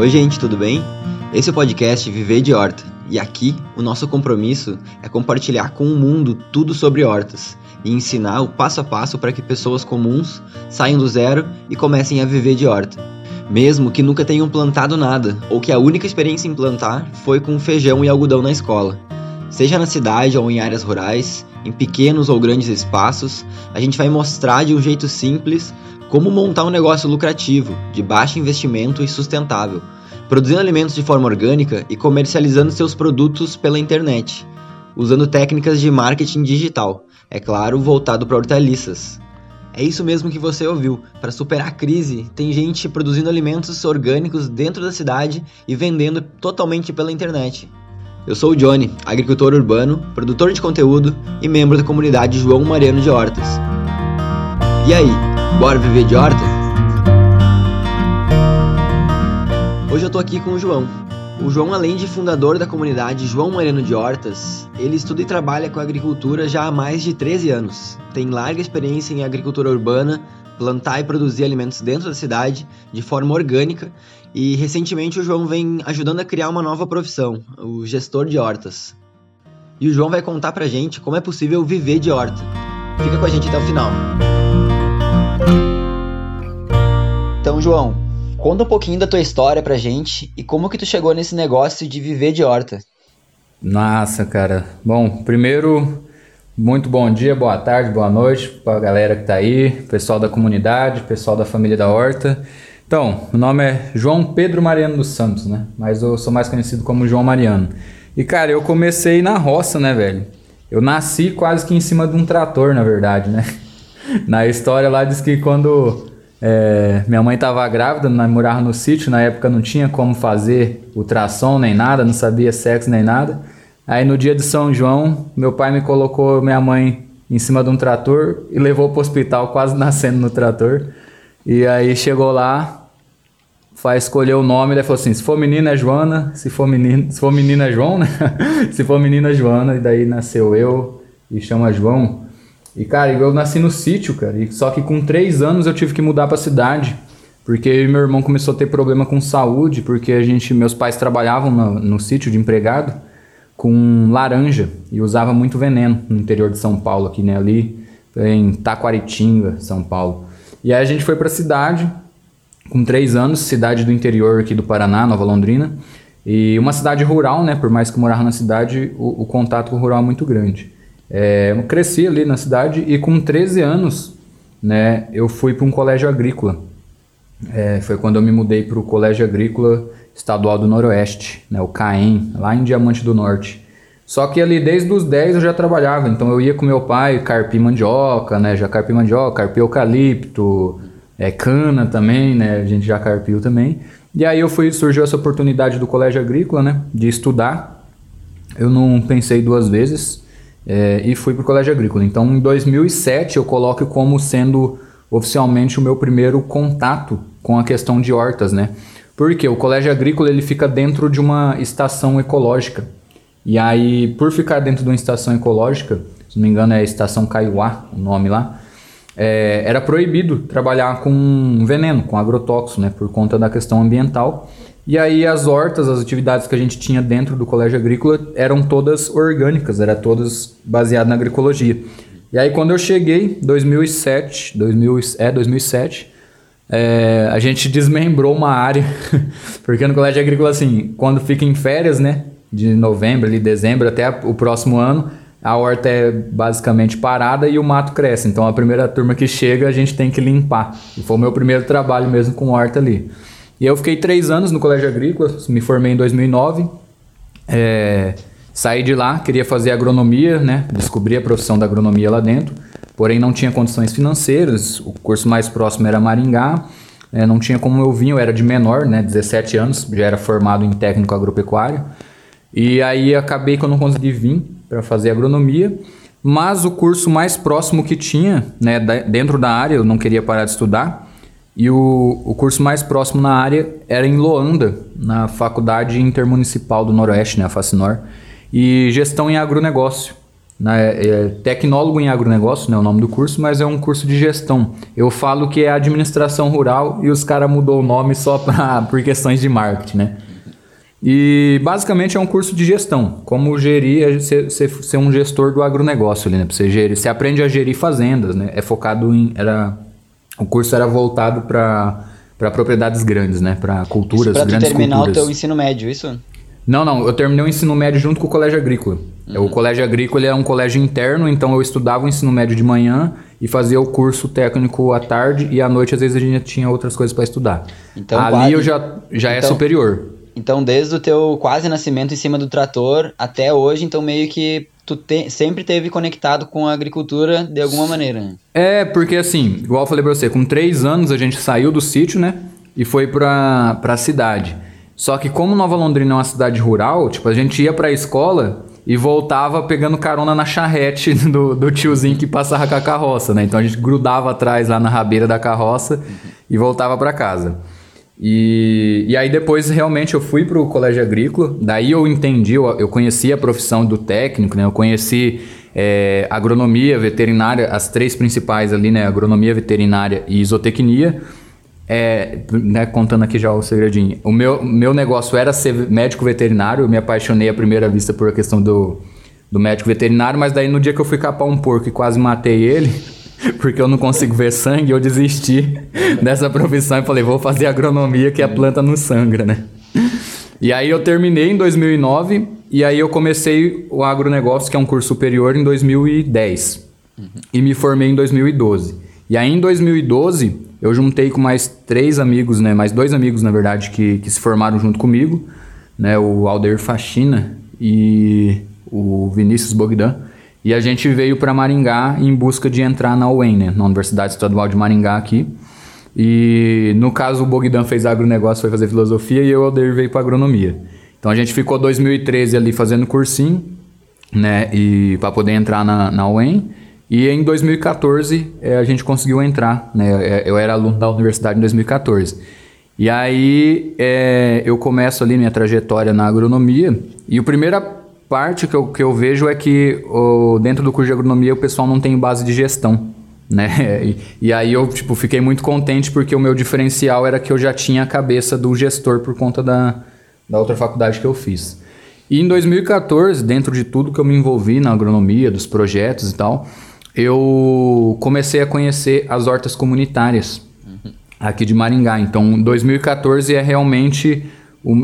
Oi, gente, tudo bem? Esse é o podcast Viver de Horta e aqui o nosso compromisso é compartilhar com o mundo tudo sobre hortas e ensinar o passo a passo para que pessoas comuns saiam do zero e comecem a viver de horta. Mesmo que nunca tenham plantado nada ou que a única experiência em plantar foi com feijão e algodão na escola. Seja na cidade ou em áreas rurais, em pequenos ou grandes espaços, a gente vai mostrar de um jeito simples como montar um negócio lucrativo, de baixo investimento e sustentável, produzindo alimentos de forma orgânica e comercializando seus produtos pela internet, usando técnicas de marketing digital, é claro, voltado para hortaliças. É isso mesmo que você ouviu. Para superar a crise, tem gente produzindo alimentos orgânicos dentro da cidade e vendendo totalmente pela internet. Eu sou o Johnny, agricultor urbano, produtor de conteúdo e membro da comunidade João Mariano de Hortas. E aí, Bora viver de horta? Hoje eu tô aqui com o João. O João, além de fundador da comunidade João Mariano de Hortas, ele estuda e trabalha com agricultura já há mais de 13 anos. Tem larga experiência em agricultura urbana, plantar e produzir alimentos dentro da cidade de forma orgânica e recentemente o João vem ajudando a criar uma nova profissão, o gestor de hortas. E o João vai contar pra gente como é possível viver de horta. Fica com a gente até o final. Então, João, conta um pouquinho da tua história pra gente e como que tu chegou nesse negócio de viver de horta. Nossa, cara. Bom, primeiro, muito bom dia, boa tarde, boa noite pra galera que tá aí, pessoal da comunidade, pessoal da família da horta. Então, meu nome é João Pedro Mariano dos Santos, né? Mas eu sou mais conhecido como João Mariano. E, cara, eu comecei na roça, né, velho? Eu nasci quase que em cima de um trator, na verdade, né? Na história lá diz que quando é, minha mãe estava grávida, nós morava no sítio, na época não tinha como fazer ultrassom nem nada, não sabia sexo nem nada. Aí no dia de São João, meu pai me colocou minha mãe em cima de um trator e levou para o hospital, quase nascendo no trator. E aí chegou lá, faz escolher o nome, ele falou assim: se for menina é Joana, se for menino, se for menina é João, né? se for menina é Joana, e daí nasceu eu e chama João. E, cara, eu nasci no sítio, cara. E, só que com três anos eu tive que mudar pra cidade. Porque meu irmão começou a ter problema com saúde, porque a gente, meus pais trabalhavam no, no sítio de empregado com laranja e usava muito veneno no interior de São Paulo, aqui, né? Ali em Taquaritinga, São Paulo. E aí a gente foi pra cidade com três anos, cidade do interior aqui do Paraná, Nova Londrina. E uma cidade rural, né? Por mais que morava na cidade, o, o contato com o rural é muito grande. É, eu cresci ali na cidade e com 13 anos, né, eu fui para um colégio agrícola. É, foi quando eu me mudei para o Colégio Agrícola Estadual do Noroeste, né, o CAEM, lá em Diamante do Norte. Só que ali desde os 10 eu já trabalhava, então eu ia com meu pai carpir mandioca, né, já carpi mandioca, carpi eucalipto, é, cana também, né, a gente já carpiu também. E aí eu fui, surgiu essa oportunidade do Colégio Agrícola, né, de estudar. Eu não pensei duas vezes, é, e fui para o colégio agrícola. Então, em 2007, eu coloco como sendo oficialmente o meu primeiro contato com a questão de hortas, né? Porque o colégio agrícola ele fica dentro de uma estação ecológica. E aí, por ficar dentro de uma estação ecológica, se não me engano é a estação Caiuá, o nome lá, é, era proibido trabalhar com veneno, com agrotóxico, né? Por conta da questão ambiental. E aí as hortas, as atividades que a gente tinha dentro do colégio agrícola eram todas orgânicas, eram todas baseadas na agroecologia. E aí quando eu cheguei, 2007, 2000, é 2007, é, a gente desmembrou uma área, porque no colégio agrícola assim, quando fica em férias, né, de novembro, ali, dezembro até o próximo ano, a horta é basicamente parada e o mato cresce. Então a primeira turma que chega a gente tem que limpar. E foi o meu primeiro trabalho mesmo com horta ali. E eu fiquei três anos no colégio agrícola, me formei em 2009. É, saí de lá, queria fazer agronomia, né? Descobri a profissão da agronomia lá dentro, porém não tinha condições financeiras. O curso mais próximo era Maringá. É, não tinha como eu vim, eu era de menor, né? 17 anos, já era formado em técnico agropecuário. E aí acabei que eu não consegui vir para fazer agronomia. Mas o curso mais próximo que tinha, né, dentro da área, eu não queria parar de estudar, e o, o curso mais próximo na área era em Loanda, na Faculdade Intermunicipal do Noroeste, né, a FACINOR, e gestão em agronegócio. na, é, tecnólogo em agronegócio, né, o nome do curso, mas é um curso de gestão. Eu falo que é administração rural e os caras mudou o nome só pra, por questões de marketing, né? E basicamente é um curso de gestão, como gerir, é ser, ser, ser um gestor do agronegócio ali, né? Pra você, gerir, você aprende a gerir fazendas, né? É focado em. Era, o curso era voltado para propriedades grandes, né? Para culturas, isso pra grandes terminar culturas. o teu ensino médio, isso? Não, não, eu terminei o ensino médio junto com o colégio agrícola. Uhum. O colégio agrícola é um colégio interno, então eu estudava o ensino médio de manhã e fazia o curso técnico à tarde e à noite às vezes a gente tinha outras coisas para estudar. Então, Ali quase... eu já, já é então, é superior. Então desde o teu quase nascimento em cima do trator até hoje, então meio que tu te, sempre teve conectado com a agricultura de alguma maneira. É, porque assim, igual eu falei pra você, com três anos a gente saiu do sítio, né? E foi pra, pra cidade. Só que como Nova Londrina é uma cidade rural, tipo, a gente ia pra escola e voltava pegando carona na charrete do, do tiozinho que passava com a carroça, né? Então a gente grudava atrás lá na rabeira da carroça e voltava para casa. E, e aí depois realmente eu fui para o colégio agrícola, daí eu entendi, eu, eu conheci a profissão do técnico, né? Eu conheci é, agronomia, veterinária, as três principais ali, né? Agronomia, veterinária e isotecnia. É, né, contando aqui já o segredinho. O meu, meu negócio era ser médico veterinário. Eu me apaixonei à primeira vista por a questão do, do médico veterinário, mas daí no dia que eu fui capar um porco e quase matei ele, porque eu não consigo ver sangue, eu desisti dessa profissão e falei, vou fazer agronomia que a planta não sangra, né? E aí eu terminei em 2009 e aí eu comecei o agronegócio, que é um curso superior, em 2010. Uhum. E me formei em 2012. E aí em 2012 eu juntei com mais três amigos, né? Mais dois amigos, na verdade, que, que se formaram junto comigo, né? O Alder Faxina e o Vinícius Bogdan. E a gente veio para Maringá em busca de entrar na UEM, né? Na Universidade Estadual de Maringá aqui. E no caso o Bogdan fez agronegócio, foi fazer filosofia e o Alder veio para agronomia. Então a gente ficou 2013 ali fazendo cursinho, né? E para poder entrar na, na UEM. E em 2014 é, a gente conseguiu entrar, né? É, eu era aluno da universidade em 2014. E aí é, eu começo ali minha trajetória na agronomia. E a primeira parte que eu, que eu vejo é que o, dentro do curso de agronomia o pessoal não tem base de gestão. Né? E, e aí eu tipo, fiquei muito contente porque o meu diferencial era que eu já tinha a cabeça do gestor por conta da, da outra faculdade que eu fiz. E em 2014, dentro de tudo que eu me envolvi na agronomia, dos projetos e tal, eu comecei a conhecer as hortas comunitárias uhum. aqui de Maringá. Então, 2014 é realmente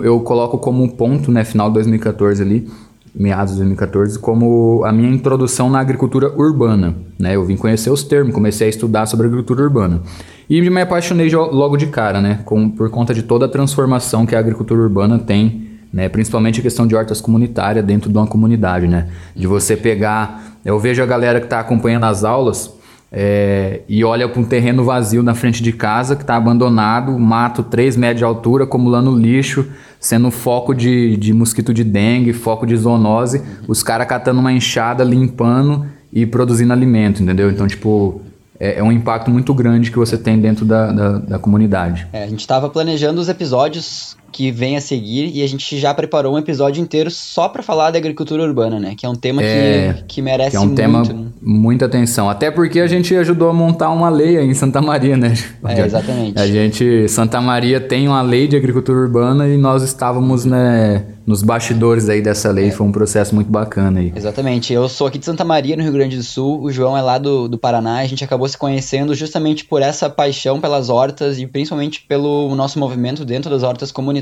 eu coloco como um ponto, né, final de 2014 ali, meados de 2014, como a minha introdução na agricultura urbana, né? Eu vim conhecer os termos, comecei a estudar sobre agricultura urbana. E me apaixonei logo de cara, né, com, por conta de toda a transformação que a agricultura urbana tem né? Principalmente a questão de hortas comunitárias dentro de uma comunidade, né? De você pegar... Eu vejo a galera que está acompanhando as aulas é, e olha para um terreno vazio na frente de casa que está abandonado, mato 3 metros de altura, acumulando lixo, sendo foco de, de mosquito de dengue, foco de zoonose, os caras catando uma enxada, limpando e produzindo alimento, entendeu? Então, tipo, é, é, um impacto muito grande que você tem dentro da, da, da comunidade. É, a gente estava planejando os episódios que vem a seguir e a gente já preparou um episódio inteiro só para falar da agricultura urbana, né? Que é um tema é, que, que merece que é um muito, tema né? muita atenção. Até porque a gente ajudou a montar uma lei aí em Santa Maria, né? É, exatamente. A gente, Santa Maria tem uma lei de agricultura urbana e nós estávamos, né, nos bastidores aí dessa lei. É. Foi um processo muito bacana aí. Exatamente. Eu sou aqui de Santa Maria, no Rio Grande do Sul. O João é lá do, do Paraná. A gente acabou se conhecendo justamente por essa paixão pelas hortas e principalmente pelo nosso movimento dentro das hortas comunitárias.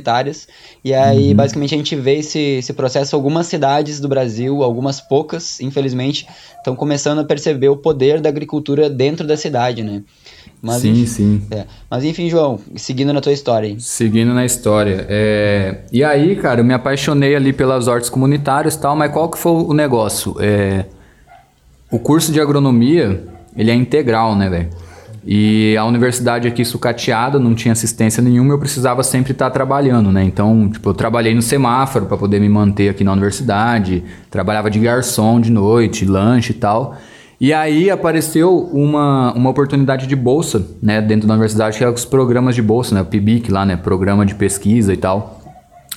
E aí, uhum. basicamente, a gente vê esse, esse processo. Algumas cidades do Brasil, algumas poucas, infelizmente, estão começando a perceber o poder da agricultura dentro da cidade, né? Mas, sim, enfim, sim. É. Mas enfim, João, seguindo na tua história. Hein? Seguindo na história. É... E aí, cara, eu me apaixonei ali pelas hortas comunitárias e tal, mas qual que foi o negócio? É... O curso de agronomia, ele é integral, né, velho? E a universidade aqui sucateada, não tinha assistência nenhuma, eu precisava sempre estar trabalhando, né? Então, tipo, eu trabalhei no semáforo para poder me manter aqui na universidade, trabalhava de garçom de noite, lanche e tal. E aí apareceu uma, uma oportunidade de bolsa, né, dentro da universidade, que é os programas de bolsa, né, o PIBIC lá, né, programa de pesquisa e tal,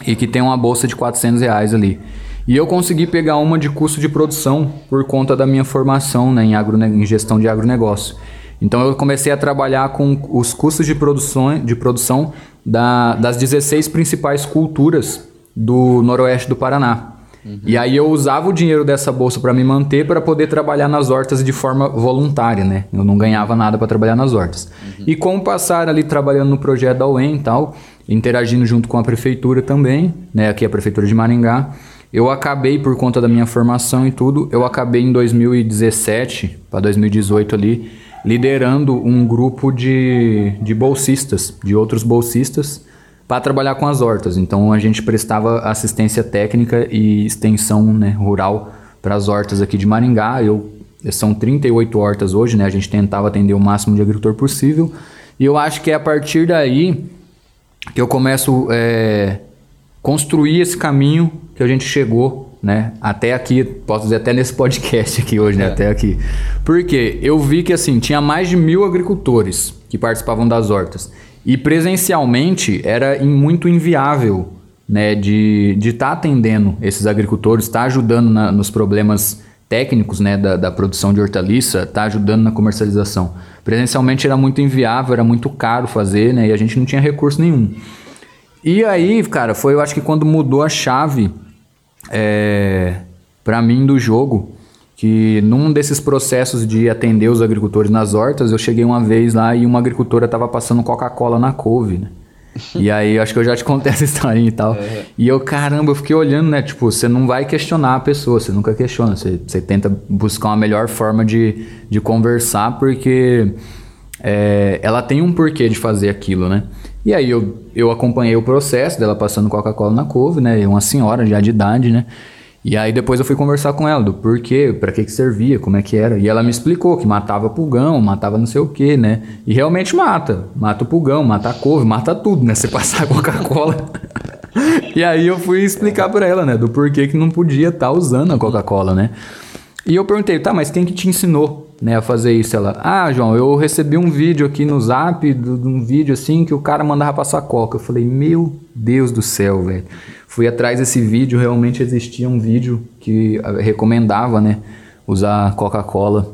e que tem uma bolsa de 400 reais ali. E eu consegui pegar uma de custo de produção por conta da minha formação né, em, agro, em gestão de agronegócio. Então eu comecei a trabalhar com os custos de produção, de produção da, das 16 principais culturas do noroeste do Paraná. Uhum. E aí eu usava o dinheiro dessa bolsa para me manter para poder trabalhar nas hortas de forma voluntária, né? Eu não ganhava nada para trabalhar nas hortas. Uhum. E com o passar ali trabalhando no projeto da UEM e tal, interagindo junto com a prefeitura também, né? Aqui a prefeitura de Maringá, eu acabei por conta da minha formação e tudo, eu acabei em 2017 para 2018 ali liderando um grupo de, de bolsistas, de outros bolsistas para trabalhar com as hortas. Então a gente prestava assistência técnica e extensão né, rural para as hortas aqui de Maringá. Eu, são 38 hortas hoje, né? A gente tentava atender o máximo de agricultor possível. E eu acho que é a partir daí que eu começo a é, construir esse caminho que a gente chegou né? Até aqui, posso dizer até nesse podcast aqui hoje, né? É. Até aqui. Porque eu vi que assim, tinha mais de mil agricultores que participavam das hortas. E presencialmente era muito inviável né, de estar de tá atendendo esses agricultores, estar tá ajudando na, nos problemas técnicos né, da, da produção de hortaliça, estar tá ajudando na comercialização. Presencialmente era muito inviável, era muito caro fazer né, e a gente não tinha recurso nenhum. E aí, cara, foi eu acho que quando mudou a chave é, para mim do jogo que num desses processos de atender os agricultores nas hortas, eu cheguei uma vez lá e uma agricultora estava passando Coca-Cola na couve, né? e aí, acho que eu já te contei essa história e tal. É. E eu, caramba, eu fiquei olhando, né? Tipo, você não vai questionar a pessoa, você nunca questiona. Você, você tenta buscar uma melhor forma de, de conversar, porque é, ela tem um porquê de fazer aquilo, né? E aí eu, eu acompanhei o processo dela passando Coca-Cola na couve, né? Uma senhora já de idade, né? E aí depois eu fui conversar com ela do porquê, para que que servia, como é que era. E ela me explicou que matava pulgão, matava não sei o que, né? E realmente mata. Mata o pulgão, mata a couve, mata tudo, né? Você passar Coca-Cola. e aí eu fui explicar para ela, né? Do porquê que não podia estar tá usando a Coca-Cola, né? E eu perguntei, tá, mas quem que te ensinou, né, a fazer isso? Ela, ah, João, eu recebi um vídeo aqui no Zap, de um vídeo assim, que o cara mandava passar coca. Eu falei, meu Deus do céu, velho. Fui atrás desse vídeo, realmente existia um vídeo que eh, recomendava, né, usar Coca-Cola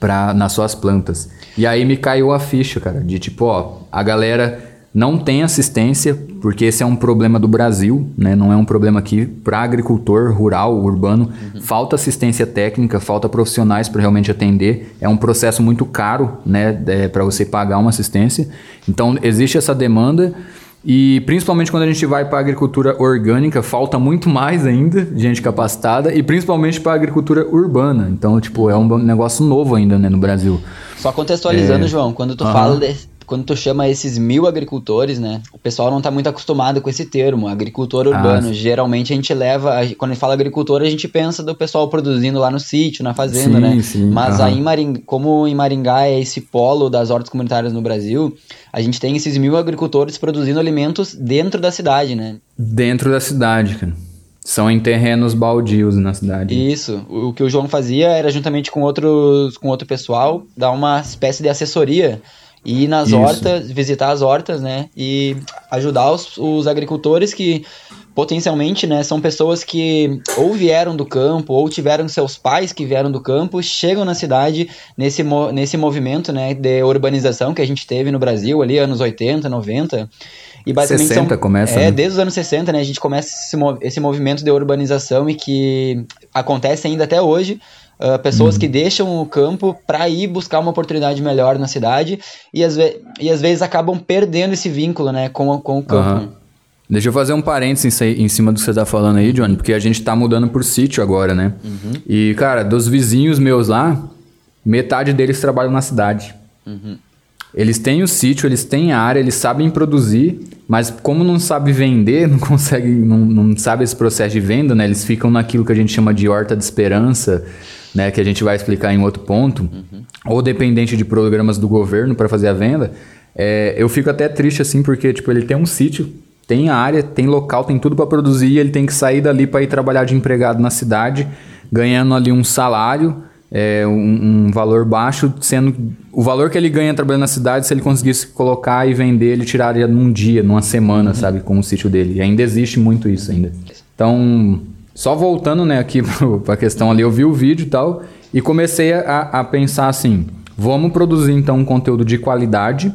para nas suas plantas. E aí me caiu a ficha, cara, de tipo, ó, a galera não tem assistência, porque esse é um problema do Brasil, né? não é um problema aqui para agricultor rural, urbano. Uhum. Falta assistência técnica, falta profissionais para realmente atender. É um processo muito caro né? É, para você pagar uma assistência. Então, existe essa demanda. E principalmente quando a gente vai para a agricultura orgânica, falta muito mais ainda de gente capacitada, e principalmente para a agricultura urbana. Então, tipo, é um negócio novo ainda né, no Brasil. Só contextualizando, é... João, quando tu uhum. fala de, quando tu chama esses mil agricultores, né? O pessoal não está muito acostumado com esse termo, agricultor urbano. Ah, Geralmente a gente leva, quando a gente fala agricultor, a gente pensa do pessoal produzindo lá no sítio, na fazenda, sim, né? Sim, Mas aí, Maring... como em Maringá é esse polo das hortas comunitárias no Brasil, a gente tem esses mil agricultores produzindo alimentos dentro da cidade, né? Dentro da cidade, cara. São em terrenos baldios na cidade. Isso. O que o João fazia era juntamente com outros, com outro pessoal, dar uma espécie de assessoria ir nas Isso. hortas, visitar as hortas, né? E ajudar os, os agricultores que potencialmente, né, são pessoas que ou vieram do campo ou tiveram seus pais que vieram do campo, chegam na cidade nesse, nesse movimento, né, de urbanização que a gente teve no Brasil ali anos 80, 90. E basicamente 60 são, começa, É, né? desde os anos 60, né, a gente começa esse, esse movimento de urbanização e que acontece ainda até hoje Uh, pessoas uhum. que deixam o campo para ir buscar uma oportunidade melhor na cidade e às, e às vezes acabam perdendo esse vínculo né, com, com o campo. Uhum. Deixa eu fazer um parênteses em cima do que você tá falando aí, Johnny, porque a gente tá mudando por sítio agora, né? Uhum. E, cara, dos vizinhos meus lá, metade deles trabalham na cidade. Uhum. Eles têm o sítio, eles têm a área, eles sabem produzir, mas como não sabe vender, não consegue, não, não sabe esse processo de venda, né? Eles ficam naquilo que a gente chama de horta de esperança, né, que a gente vai explicar em outro ponto, uhum. ou dependente de programas do governo para fazer a venda, é, eu fico até triste assim, porque tipo, ele tem um sítio, tem área, tem local, tem tudo para produzir, e ele tem que sair dali para ir trabalhar de empregado na cidade, ganhando ali um salário, é, um, um, valor baixo, sendo o valor que ele ganha trabalhando na cidade, se ele conseguisse colocar e vender, ele tiraria num dia, numa semana, uhum. sabe, com o sítio dele. E ainda existe muito isso ainda. Então, só voltando, né, aqui para a questão ali, eu vi o vídeo e tal e comecei a, a pensar assim, vamos produzir então um conteúdo de qualidade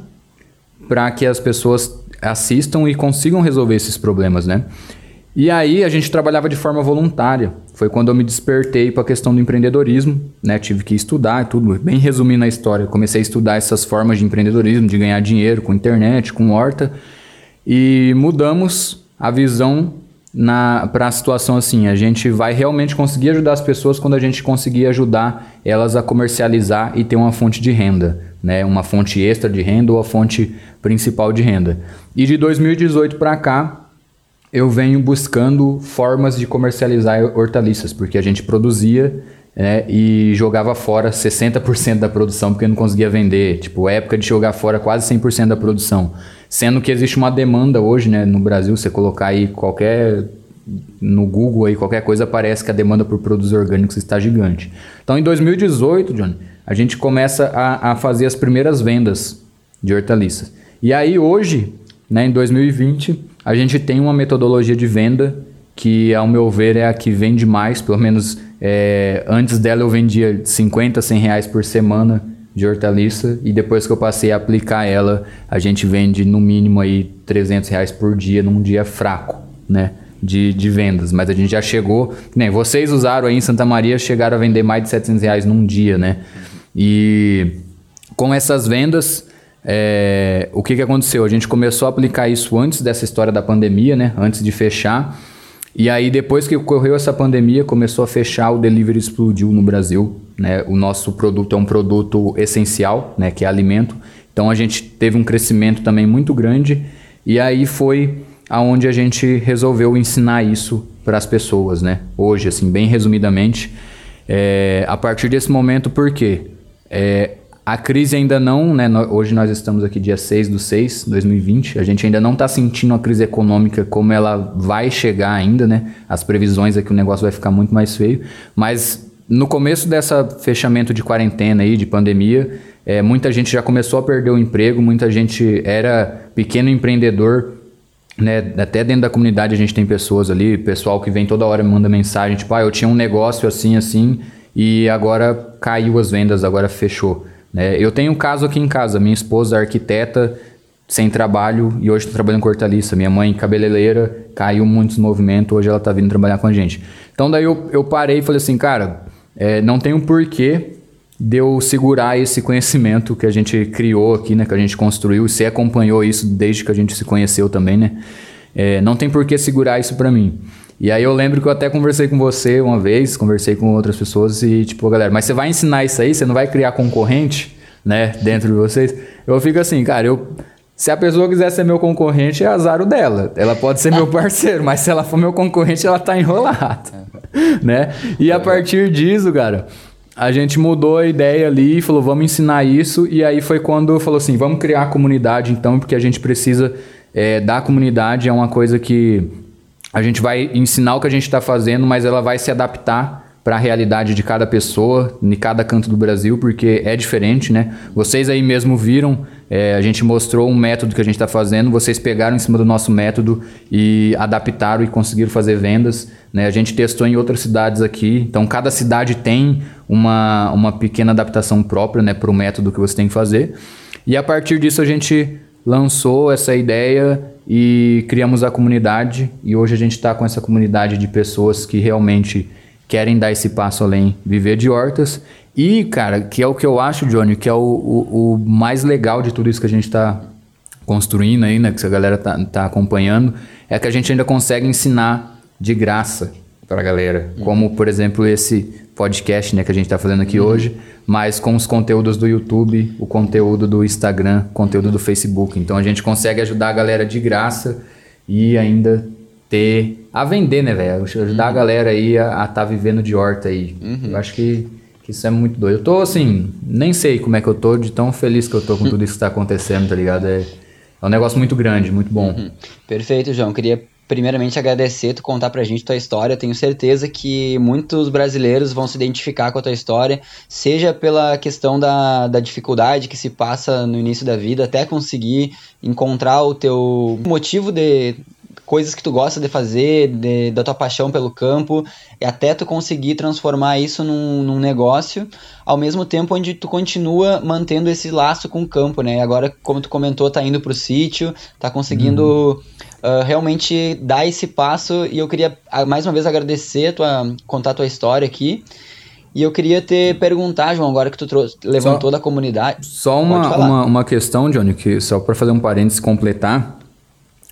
para que as pessoas assistam e consigam resolver esses problemas, né? E aí a gente trabalhava de forma voluntária. Foi quando eu me despertei para a questão do empreendedorismo, né? Tive que estudar e tudo, bem resumindo a história. Comecei a estudar essas formas de empreendedorismo, de ganhar dinheiro com internet, com horta, e mudamos a visão para a situação assim. A gente vai realmente conseguir ajudar as pessoas quando a gente conseguir ajudar elas a comercializar e ter uma fonte de renda, né? Uma fonte extra de renda ou a fonte principal de renda. E de 2018 para cá, eu venho buscando formas de comercializar hortaliças, porque a gente produzia né, e jogava fora 60% da produção porque não conseguia vender. Tipo, época de jogar fora quase 100% da produção. Sendo que existe uma demanda hoje, né, no Brasil, você colocar aí qualquer no Google aí qualquer coisa aparece que a demanda por produtos orgânicos está gigante. Então em 2018, Johnny, a gente começa a, a fazer as primeiras vendas de hortaliças. E aí hoje, né, em 2020, a gente tem uma metodologia de venda que, ao meu ver, é a que vende mais, pelo menos é, antes dela eu vendia 50, 100 reais por semana de hortaliça e depois que eu passei a aplicar ela, a gente vende no mínimo aí 300 reais por dia num dia fraco, né? De, de vendas, mas a gente já chegou, nem vocês usaram aí em Santa Maria, chegaram a vender mais de 700 reais num dia, né? E com essas vendas, é, o que, que aconteceu? A gente começou a aplicar isso antes dessa história da pandemia, né? Antes de fechar. E aí, depois que ocorreu essa pandemia, começou a fechar, o delivery explodiu no Brasil. Né? O nosso produto é um produto essencial, né? que é alimento. Então, a gente teve um crescimento também muito grande. E aí foi aonde a gente resolveu ensinar isso para as pessoas. Né? Hoje, assim, bem resumidamente, é, a partir desse momento, por quê? É, a crise ainda não, né? Hoje nós estamos aqui dia 6 do 6, 2020. A gente ainda não está sentindo a crise econômica como ela vai chegar ainda, né? As previsões é que o negócio vai ficar muito mais feio. Mas no começo dessa fechamento de quarentena aí, de pandemia, é, muita gente já começou a perder o emprego, muita gente era pequeno empreendedor, né? Até dentro da comunidade a gente tem pessoas ali, pessoal que vem toda hora me manda mensagem, tipo, ah, eu tinha um negócio assim, assim, e agora caiu as vendas, agora fechou. Né? Eu tenho um caso aqui em casa, minha esposa é arquiteta, sem trabalho e hoje está trabalhando com hortaliça. Minha mãe, cabeleireira, caiu muito no movimento, hoje ela está vindo trabalhar com a gente. Então daí eu, eu parei e falei assim, cara, é, não tem porquê de eu segurar esse conhecimento que a gente criou aqui, né, que a gente construiu, e você acompanhou isso desde que a gente se conheceu também, né? É, não tem por que segurar isso para mim. E aí eu lembro que eu até conversei com você uma vez, conversei com outras pessoas e tipo, galera, mas você vai ensinar isso aí, você não vai criar concorrente, né, dentro de vocês? Eu fico assim, cara, eu se a pessoa quiser ser meu concorrente, é azar o dela. Ela pode ser meu parceiro, mas se ela for meu concorrente, ela tá enrolada, né? E a partir disso, cara, a gente mudou a ideia ali e falou, vamos ensinar isso. E aí foi quando falou assim, vamos criar a comunidade então, porque a gente precisa é, da comunidade, é uma coisa que a gente vai ensinar o que a gente está fazendo, mas ela vai se adaptar para a realidade de cada pessoa, em cada canto do Brasil, porque é diferente, né? Vocês aí mesmo viram, é, a gente mostrou um método que a gente está fazendo, vocês pegaram em cima do nosso método e adaptaram e conseguiram fazer vendas. Né? A gente testou em outras cidades aqui, então cada cidade tem uma, uma pequena adaptação própria né, para o método que você tem que fazer. E a partir disso a gente lançou essa ideia e criamos a comunidade e hoje a gente está com essa comunidade de pessoas que realmente querem dar esse passo além, viver de hortas. E, cara, que é o que eu acho, Johnny, que é o, o, o mais legal de tudo isso que a gente está construindo aí, né, que a galera tá, tá acompanhando, é que a gente ainda consegue ensinar de graça para a galera, como, por exemplo, esse podcast né, que a gente está fazendo aqui uhum. hoje, mas com os conteúdos do YouTube, o conteúdo do Instagram, conteúdo do Facebook. Então a gente consegue ajudar a galera de graça e ainda ter. a vender, né, velho? Ajudar uhum. a galera aí a estar tá vivendo de horta aí. Uhum. Eu acho que, que, isso é muito doido. Eu tô assim, nem sei como é que eu tô, de tão feliz que eu tô com tudo isso que está acontecendo, tá ligado? É, é um negócio muito grande, muito bom. Uhum. Perfeito, João. Queria primeiramente agradecer tu contar pra gente tua história. Tenho certeza que muitos brasileiros vão se identificar com a tua história, seja pela questão da, da dificuldade que se passa no início da vida, até conseguir encontrar o teu motivo de coisas que tu gosta de fazer, de, da tua paixão pelo campo, e até tu conseguir transformar isso num, num, negócio, ao mesmo tempo onde tu continua mantendo esse laço com o campo, né? Agora, como tu comentou, tá indo pro sítio, tá conseguindo uhum. Uh, realmente dar esse passo, e eu queria mais uma vez agradecer, tua, contar a tua história aqui, e eu queria te perguntar, João, agora que tu trouxe, levantou só, da comunidade. Só uma, uma, uma, questão, Johnny, que só para fazer um parênteses completar.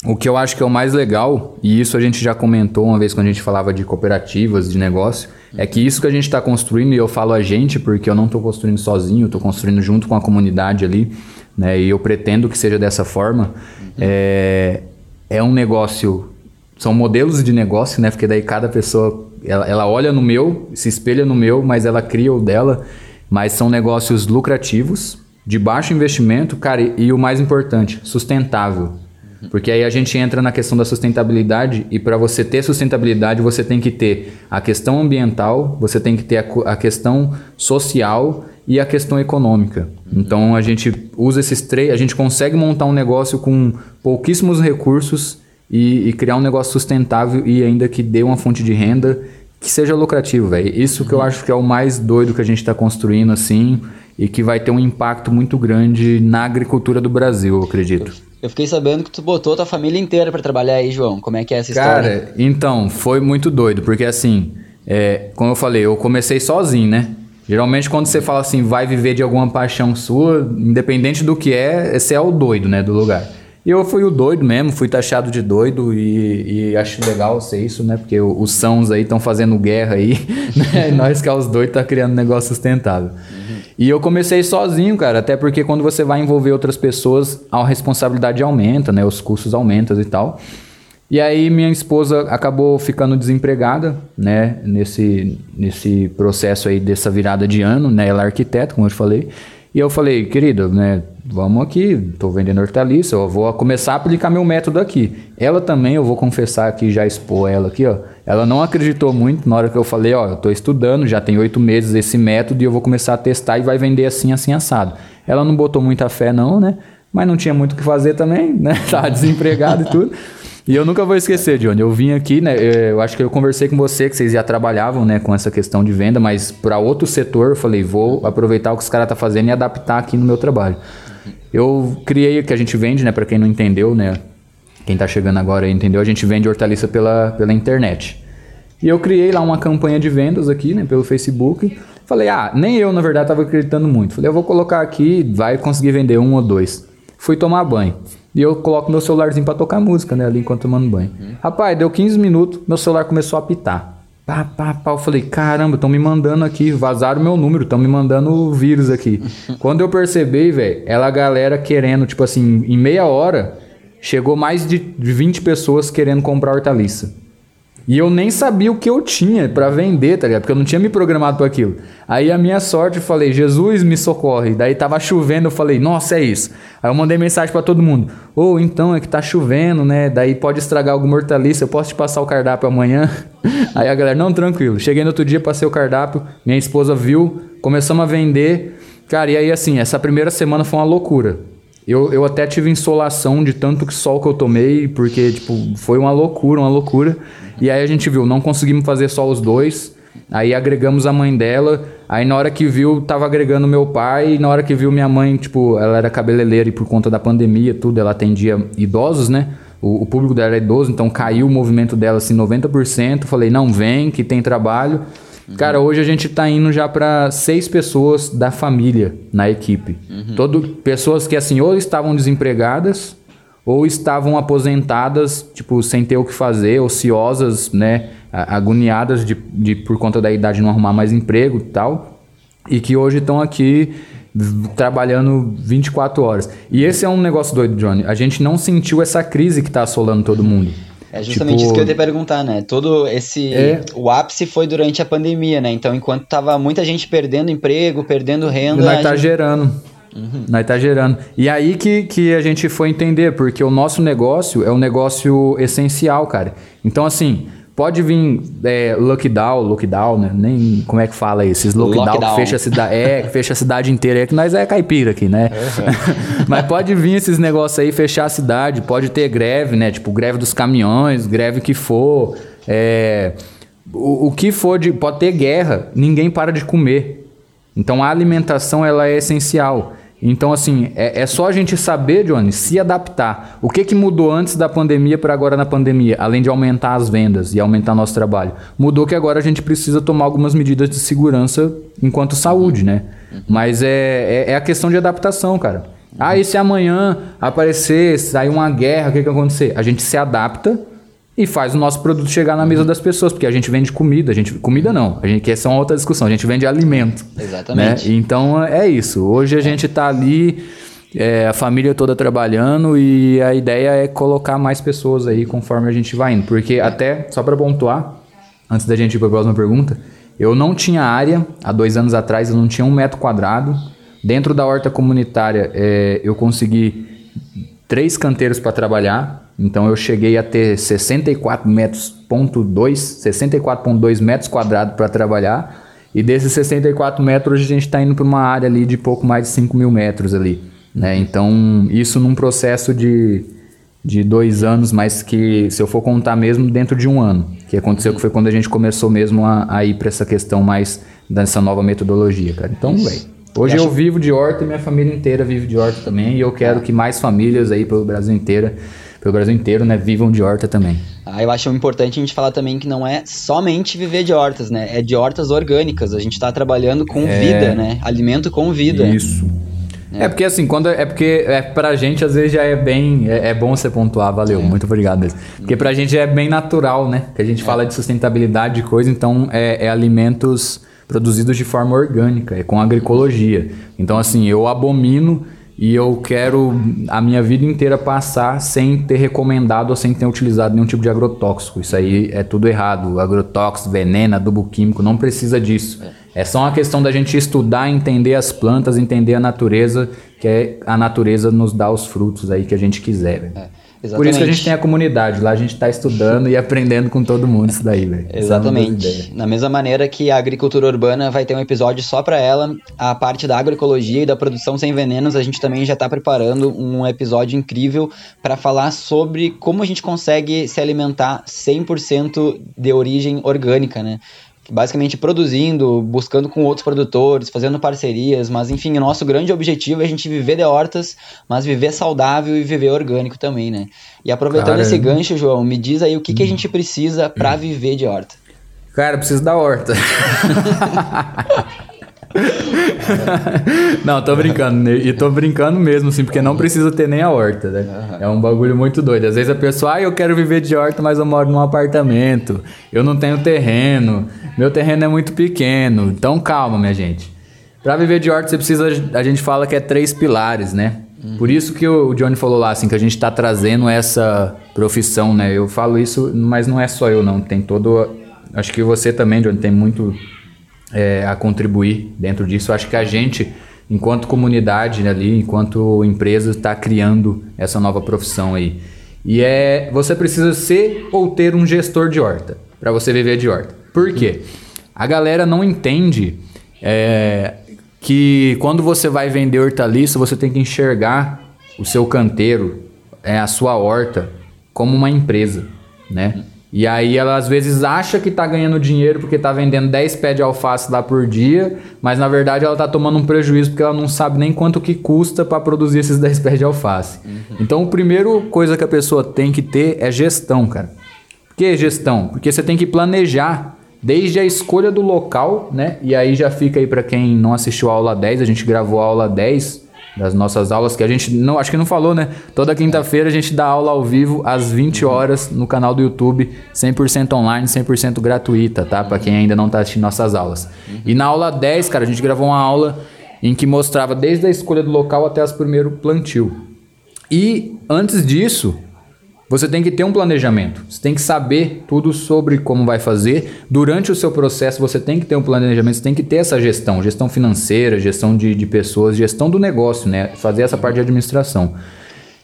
O que eu acho que é o mais legal, e isso a gente já comentou uma vez quando a gente falava de cooperativas, de negócio, é que isso que a gente está construindo, e eu falo a gente porque eu não estou construindo sozinho, estou construindo junto com a comunidade ali, né? E eu pretendo que seja dessa forma. Uhum. É, é um negócio, são modelos de negócio, né? Porque daí cada pessoa ela, ela olha no meu, se espelha no meu, mas ela cria o dela. Mas são negócios lucrativos, de baixo investimento, cara, e, e o mais importante, sustentável. Porque aí a gente entra na questão da sustentabilidade e para você ter sustentabilidade você tem que ter a questão ambiental, você tem que ter a, a questão social e a questão econômica. Então a gente usa esses três, a gente consegue montar um negócio com pouquíssimos recursos e, e, criar um negócio sustentável e ainda que dê uma fonte de renda que seja lucrativo, velho. Isso uhum. que eu acho que é o mais doido que a gente está construindo, assim, e que vai ter um impacto muito grande na agricultura do Brasil, eu acredito. Eu fiquei sabendo que tu botou tua família inteira para trabalhar aí, João. Como é que é essa Cara, história? Cara, então, foi muito doido, porque assim, é, como eu falei, eu comecei sozinho, né? Geralmente quando você fala assim, vai viver de alguma paixão sua, independente do que é, você é o doido, né, do lugar. E eu fui o doido mesmo, fui taxado de doido e, e acho legal ser isso, né? Porque os sãos aí estão fazendo guerra aí, né? nós que é os doidos tá criando um negócio sustentável. Uhum. E eu comecei sozinho, cara, até porque quando você vai envolver outras pessoas, a responsabilidade aumenta, né? Os custos aumentam e tal. E aí minha esposa acabou ficando desempregada, né? Nesse, nesse processo aí dessa virada de ano, né? Ela é arquiteta, como eu te falei. E eu falei, querida, né, vamos aqui, estou vendendo hortaliça, eu vou começar a aplicar meu método aqui. Ela também, eu vou confessar aqui, já expor ela aqui, ó. Ela não acreditou muito na hora que eu falei, ó, eu estou estudando, já tem oito meses esse método e eu vou começar a testar e vai vender assim, assim, assado. Ela não botou muita fé não, né? Mas não tinha muito o que fazer também, né? Tava desempregado e tudo. E eu nunca vou esquecer, Johnny. Eu vim aqui, né? Eu acho que eu conversei com você que vocês já trabalhavam, né, com essa questão de venda, mas para outro setor, eu falei, vou aproveitar o que os caras tá fazendo e adaptar aqui no meu trabalho. Eu criei que a gente vende, né, para quem não entendeu, né? Quem tá chegando agora entendeu, a gente vende hortaliça pela, pela internet. E eu criei lá uma campanha de vendas aqui, né, pelo Facebook. Falei, ah, nem eu na verdade tava acreditando muito. Falei, eu vou colocar aqui, vai conseguir vender um ou dois. Fui tomar banho. E eu coloco meu celularzinho para tocar música, né? Ali enquanto tomando banho. Uhum. Rapaz, deu 15 minutos, meu celular começou a apitar. Pá, pá, pá. Eu falei, caramba, estão me mandando aqui, vazaram meu número, estão me mandando o vírus aqui. Quando eu percebi, velho, ela a galera querendo, tipo assim, em meia hora, chegou mais de 20 pessoas querendo comprar hortaliça. E eu nem sabia o que eu tinha para vender, tá ligado? Porque eu não tinha me programado para aquilo. Aí a minha sorte, eu falei, Jesus me socorre. Daí tava chovendo, eu falei, nossa, é isso. Aí eu mandei mensagem para todo mundo. Ou oh, então é que tá chovendo, né? Daí pode estragar alguma hortaliça, eu posso te passar o cardápio amanhã? Aí a galera, não, tranquilo. Cheguei no outro dia, passei o cardápio, minha esposa viu, começamos a vender. Cara, e aí assim, essa primeira semana foi uma loucura. Eu, eu até tive insolação de tanto que sol que eu tomei, porque, tipo, foi uma loucura, uma loucura. E aí a gente viu, não conseguimos fazer só os dois. Aí agregamos a mãe dela. Aí na hora que viu, tava agregando meu pai. E na hora que viu minha mãe, tipo, ela era cabeleireira e por conta da pandemia, tudo, ela atendia idosos, né? O, o público dela era idoso, então caiu o movimento dela assim 90%. Falei, não vem, que tem trabalho. Uhum. Cara, hoje a gente tá indo já para seis pessoas da família na equipe. Uhum. Todo, pessoas que assim, ou estavam desempregadas, ou estavam aposentadas, tipo, sem ter o que fazer, ociosas, né, agoniadas de, de por conta da idade não arrumar mais emprego e tal, e que hoje estão aqui trabalhando 24 horas. E esse é um negócio doido, Johnny. A gente não sentiu essa crise que está assolando todo mundo. É justamente tipo, isso que eu ia te perguntar, né? Todo esse. É... O ápice foi durante a pandemia, né? Então, enquanto tava muita gente perdendo emprego, perdendo renda. Nós tá gente... gerando. Uhum. Nós tá gerando. E aí que, que a gente foi entender, porque o nosso negócio é um negócio essencial, cara. Então, assim, Pode vir é, lockdown, lockdown, né? Nem como é que fala isso? Esses lockdown, lockdown. que fecha a cidade, é, que fecha a cidade inteira, é que nós é caipira aqui, né? Uhum. Mas pode vir esses negócios aí fechar a cidade, pode ter greve, né? Tipo greve dos caminhões, greve que for, é, o, o que for de pode ter guerra, ninguém para de comer. Então a alimentação ela é essencial. Então, assim, é, é, só a gente saber, Johnny, se adaptar. O que, que mudou antes da pandemia para agora na pandemia? Além de aumentar as vendas e aumentar nosso trabalho. Mudou que agora a gente precisa tomar algumas medidas de segurança enquanto saúde, né? Mas é, é, é a questão de adaptação, cara. Ah, e se amanhã aparecer, sair uma guerra, o que, que vai acontecer? A gente se adapta e faz o nosso produto chegar na mesa uhum. das pessoas, porque a gente vende comida, a gente comida não, a gente quer essa é uma outra discussão, a gente vende alimento. Exatamente. Né? Então é isso. Hoje a gente está ali, é, a família toda trabalhando e a ideia é colocar mais pessoas aí conforme a gente vai indo, porque até só para pontuar, antes da gente ir para a próxima pergunta, eu não tinha área há dois anos atrás, eu não tinha um metro quadrado. Dentro da horta comunitária, é, eu consegui três canteiros para trabalhar então eu cheguei a ter 64 metros, ponto 2, 64,2 metros quadrados para trabalhar. E desses 64 metros, a gente está indo para uma área ali de pouco mais de 5 mil metros ali. Né? Então, isso num processo de, de dois anos, mas que, se eu for contar mesmo, dentro de um ano. Que aconteceu que foi quando a gente começou mesmo a, a ir para essa questão mais dessa nova metodologia, cara. Então, velho. Hoje eu vivo de horta e minha família inteira vive de horta também. E eu quero que mais famílias aí pelo Brasil inteiro pelo Brasil inteiro, né, vivam de horta também. Ah, eu acho importante a gente falar também que não é somente viver de hortas, né? É de hortas orgânicas. A gente está trabalhando com é... vida, né? Alimento com vida. Isso. É. é. porque assim, quando é porque é pra gente às vezes já é bem é, é bom você pontuar, valeu, é. muito obrigado. Mesmo. Porque pra gente é bem natural, né? Que a gente é. fala de sustentabilidade de coisa, então é, é alimentos produzidos de forma orgânica, é com agroecologia. Então assim, eu abomino e eu quero a minha vida inteira passar sem ter recomendado ou sem ter utilizado nenhum tipo de agrotóxico. Isso aí é tudo errado. Agrotóxico, veneno, adubo químico, não precisa disso. É. é só uma questão da gente estudar, entender as plantas, entender a natureza, que é a natureza nos dá os frutos aí que a gente quiser. É. Exatamente. Por isso que a gente tem a comunidade. Lá a gente está estudando e aprendendo com todo mundo isso daí, velho. É Exatamente. É Na mesma maneira que a agricultura urbana vai ter um episódio só para ela, a parte da agroecologia e da produção sem venenos, a gente também já está preparando um episódio incrível para falar sobre como a gente consegue se alimentar 100% de origem orgânica, né? Basicamente produzindo, buscando com outros produtores, fazendo parcerias, mas enfim, o nosso grande objetivo é a gente viver de hortas, mas viver saudável e viver orgânico também, né? E aproveitando Cara, esse gancho, João, me diz aí o que, que a gente precisa para viver de horta. Cara, preciso da horta. não, tô brincando. Né? E tô brincando mesmo, assim, porque não precisa ter nem a horta, né? É um bagulho muito doido. Às vezes a pessoa, ah, eu quero viver de horta, mas eu moro num apartamento. Eu não tenho terreno. Meu terreno é muito pequeno. Então calma, minha gente. Para viver de horta, você precisa. A gente fala que é três pilares, né? Uhum. Por isso que o Johnny falou lá, assim, que a gente tá trazendo essa profissão, né? Eu falo isso, mas não é só eu, não. Tem todo. Acho que você também, Johnny, tem muito é, a contribuir dentro disso. Acho que a gente, enquanto comunidade ali, enquanto empresa, está criando essa nova profissão aí. E é, você precisa ser ou ter um gestor de horta para você viver de horta. Por quê? A galera não entende é, que quando você vai vender hortaliça, você tem que enxergar o seu canteiro, é, a sua horta, como uma empresa, né? E aí ela às vezes acha que está ganhando dinheiro porque está vendendo 10 pés de alface lá por dia, mas na verdade ela está tomando um prejuízo porque ela não sabe nem quanto que custa para produzir esses 10 pés de alface. Uhum. Então, a primeira coisa que a pessoa tem que ter é gestão, cara. Por que gestão? Porque você tem que planejar desde a escolha do local, né? E aí já fica aí para quem não assistiu a aula 10, a gente gravou a aula 10 das nossas aulas, que a gente não, acho que não falou, né? Toda quinta-feira a gente dá aula ao vivo às 20 uhum. horas no canal do YouTube, 100% online, 100% gratuita, tá? Para quem ainda não tá assistindo nossas aulas. E na aula 10, cara, a gente gravou uma aula em que mostrava desde a escolha do local até as primeiro plantio. E antes disso, você tem que ter um planejamento. Você tem que saber tudo sobre como vai fazer. Durante o seu processo, você tem que ter um planejamento, você tem que ter essa gestão, gestão financeira, gestão de, de pessoas, gestão do negócio, né? Fazer essa parte de administração.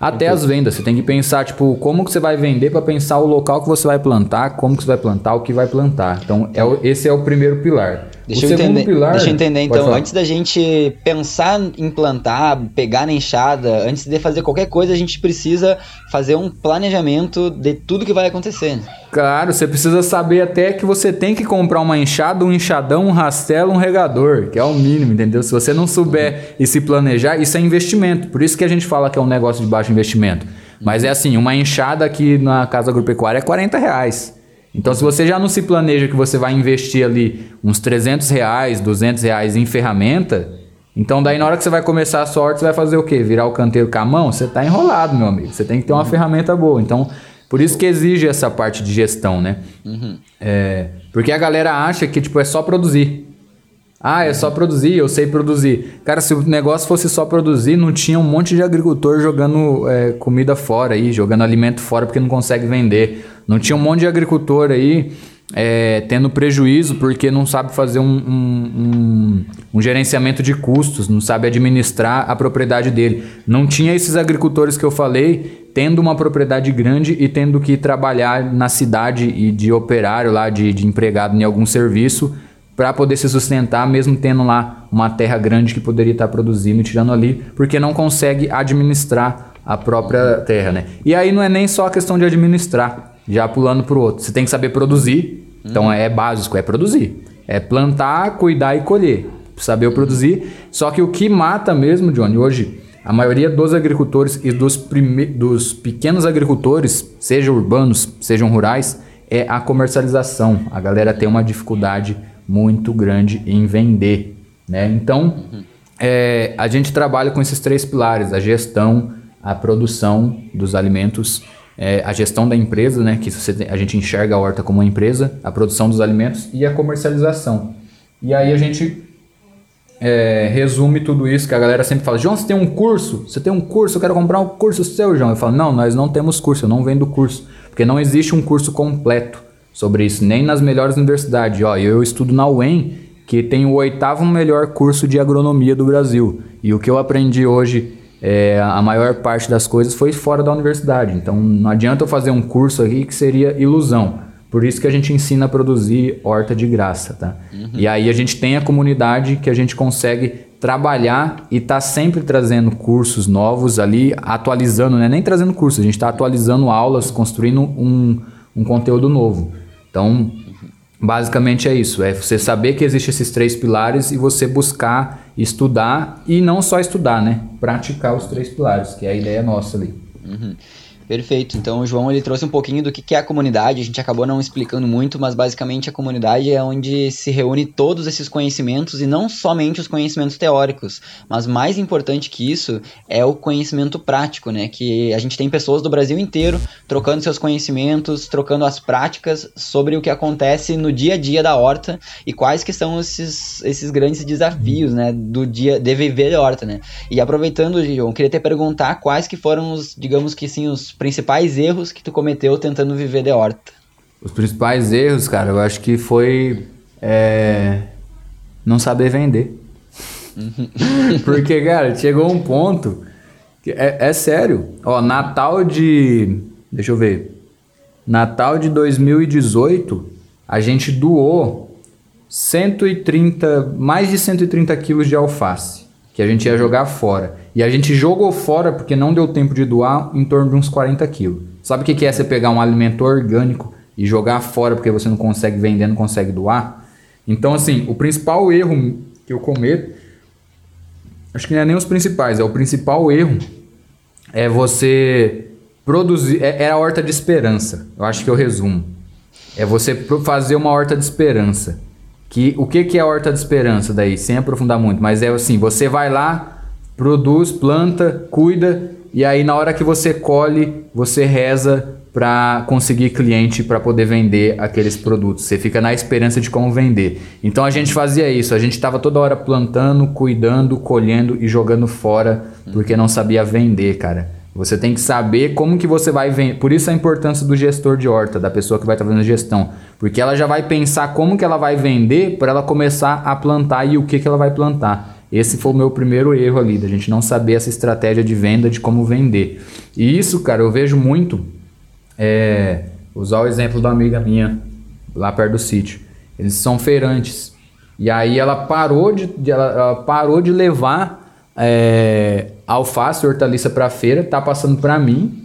Até as vendas. Você tem que pensar, tipo, como que você vai vender para pensar o local que você vai plantar, como que você vai plantar, o que vai plantar. Então, é o, esse é o primeiro pilar. Deixa, eu entender, pilar, deixa eu entender, então, antes da gente pensar em plantar, pegar na enxada, antes de fazer qualquer coisa, a gente precisa fazer um planejamento de tudo que vai acontecer. Claro, você precisa saber até que você tem que comprar uma enxada, um enxadão, um rastelo, um regador, que é o mínimo, entendeu? Se você não souber e se planejar, isso é investimento. Por isso que a gente fala que é um negócio de baixo investimento. Mas é assim, uma enxada aqui na Casa Agropecuária é 40 reais. Então, se você já não se planeja que você vai investir ali uns 300 reais, 200 reais em ferramenta, então daí na hora que você vai começar a sorte, você vai fazer o quê? Virar o canteiro com a mão? Você está enrolado, meu amigo. Você tem que ter uma uhum. ferramenta boa. Então, por isso que exige essa parte de gestão, né? Uhum. É, porque a galera acha que tipo, é só produzir. Ah, é só produzir, eu sei produzir. Cara, se o negócio fosse só produzir, não tinha um monte de agricultor jogando é, comida fora aí, jogando alimento fora porque não consegue vender. Não tinha um monte de agricultor aí é, tendo prejuízo porque não sabe fazer um, um, um, um, gerenciamento de custos, não sabe administrar a propriedade dele. Não tinha esses agricultores que eu falei tendo uma propriedade grande e tendo que trabalhar na cidade e de operário lá, de, de empregado em algum serviço para poder se sustentar, mesmo tendo lá uma terra grande que poderia estar produzindo e tirando ali, porque não consegue administrar a própria terra, né? E aí não é nem só a questão de administrar, já pulando para o outro. Você tem que saber produzir, então uhum. é básico, é produzir. É plantar, cuidar e colher. Saber produzir. Só que o que mata mesmo, Johnny, hoje, a maioria dos agricultores e dos, dos pequenos agricultores, sejam urbanos, sejam rurais, é a comercialização. A galera tem uma dificuldade muito grande em vender. Né? Então, uhum. é, a gente trabalha com esses três pilares: a gestão, a produção dos alimentos, é, a gestão da empresa, né? que você, a gente enxerga a horta como uma empresa, a produção dos alimentos e a comercialização. E aí a gente é, resume tudo isso que a galera sempre fala: João, você tem um curso? Você tem um curso? Eu quero comprar um curso seu, João. Eu falo: Não, nós não temos curso, eu não vendo curso. Porque não existe um curso completo sobre isso, nem nas melhores universidades. Ó, eu estudo na UEM, que tem o oitavo melhor curso de agronomia do Brasil. E o que eu aprendi hoje, é, a maior parte das coisas foi fora da universidade. Então não adianta eu fazer um curso aqui que seria ilusão. Por isso que a gente ensina a produzir horta de graça, tá? Uhum. E aí a gente tem a comunidade que a gente consegue trabalhar e tá sempre trazendo cursos novos ali, atualizando, né? Nem trazendo cursos, a gente está atualizando aulas, construindo um, um conteúdo novo. Então, basicamente é isso: é você saber que existem esses três pilares e você buscar estudar e não só estudar, né? Praticar os três pilares, que é a ideia nossa ali. Uhum. Perfeito. Então o João ele trouxe um pouquinho do que é a comunidade. A gente acabou não explicando muito, mas basicamente a comunidade é onde se reúne todos esses conhecimentos e não somente os conhecimentos teóricos, mas mais importante que isso é o conhecimento prático, né? Que a gente tem pessoas do Brasil inteiro trocando seus conhecimentos, trocando as práticas sobre o que acontece no dia a dia da horta e quais que são esses, esses grandes desafios, né? Do dia de viver da horta, né? E aproveitando, João, queria te perguntar quais que foram os, digamos que sim, os principais erros que tu cometeu tentando viver de horta? Os principais erros, cara, eu acho que foi é, não saber vender. Uhum. Porque, cara, chegou um ponto que é, é sério. Ó, Natal de. Deixa eu ver. Natal de 2018, a gente doou 130, mais de 130 quilos de alface que a gente ia jogar fora. E a gente jogou fora porque não deu tempo de doar em torno de uns 40 quilos. Sabe o que é você pegar um alimento orgânico e jogar fora porque você não consegue vender, não consegue doar? Então, assim, o principal erro que eu cometo, acho que não é nem os principais, é o principal erro é você produzir. É, é a horta de esperança. Eu acho que eu resumo. É você fazer uma horta de esperança. Que, o que, que é a horta de esperança daí? Sem aprofundar muito, mas é assim, você vai lá, produz, planta, cuida, e aí na hora que você colhe, você reza para conseguir cliente para poder vender aqueles produtos. Você fica na esperança de como vender. Então a gente fazia isso, a gente estava toda hora plantando, cuidando, colhendo e jogando fora porque não sabia vender, cara. Você tem que saber como que você vai vender. Por isso a importância do gestor de horta, da pessoa que vai estar fazendo gestão. Porque ela já vai pensar como que ela vai vender para ela começar a plantar e o que, que ela vai plantar. Esse foi o meu primeiro erro ali, da gente não saber essa estratégia de venda, de como vender. E isso, cara, eu vejo muito. É, usar o exemplo da amiga minha, lá perto do sítio. Eles são feirantes. E aí ela parou de, ela, ela parou de levar é, alface, hortaliça para a feira, tá passando para mim.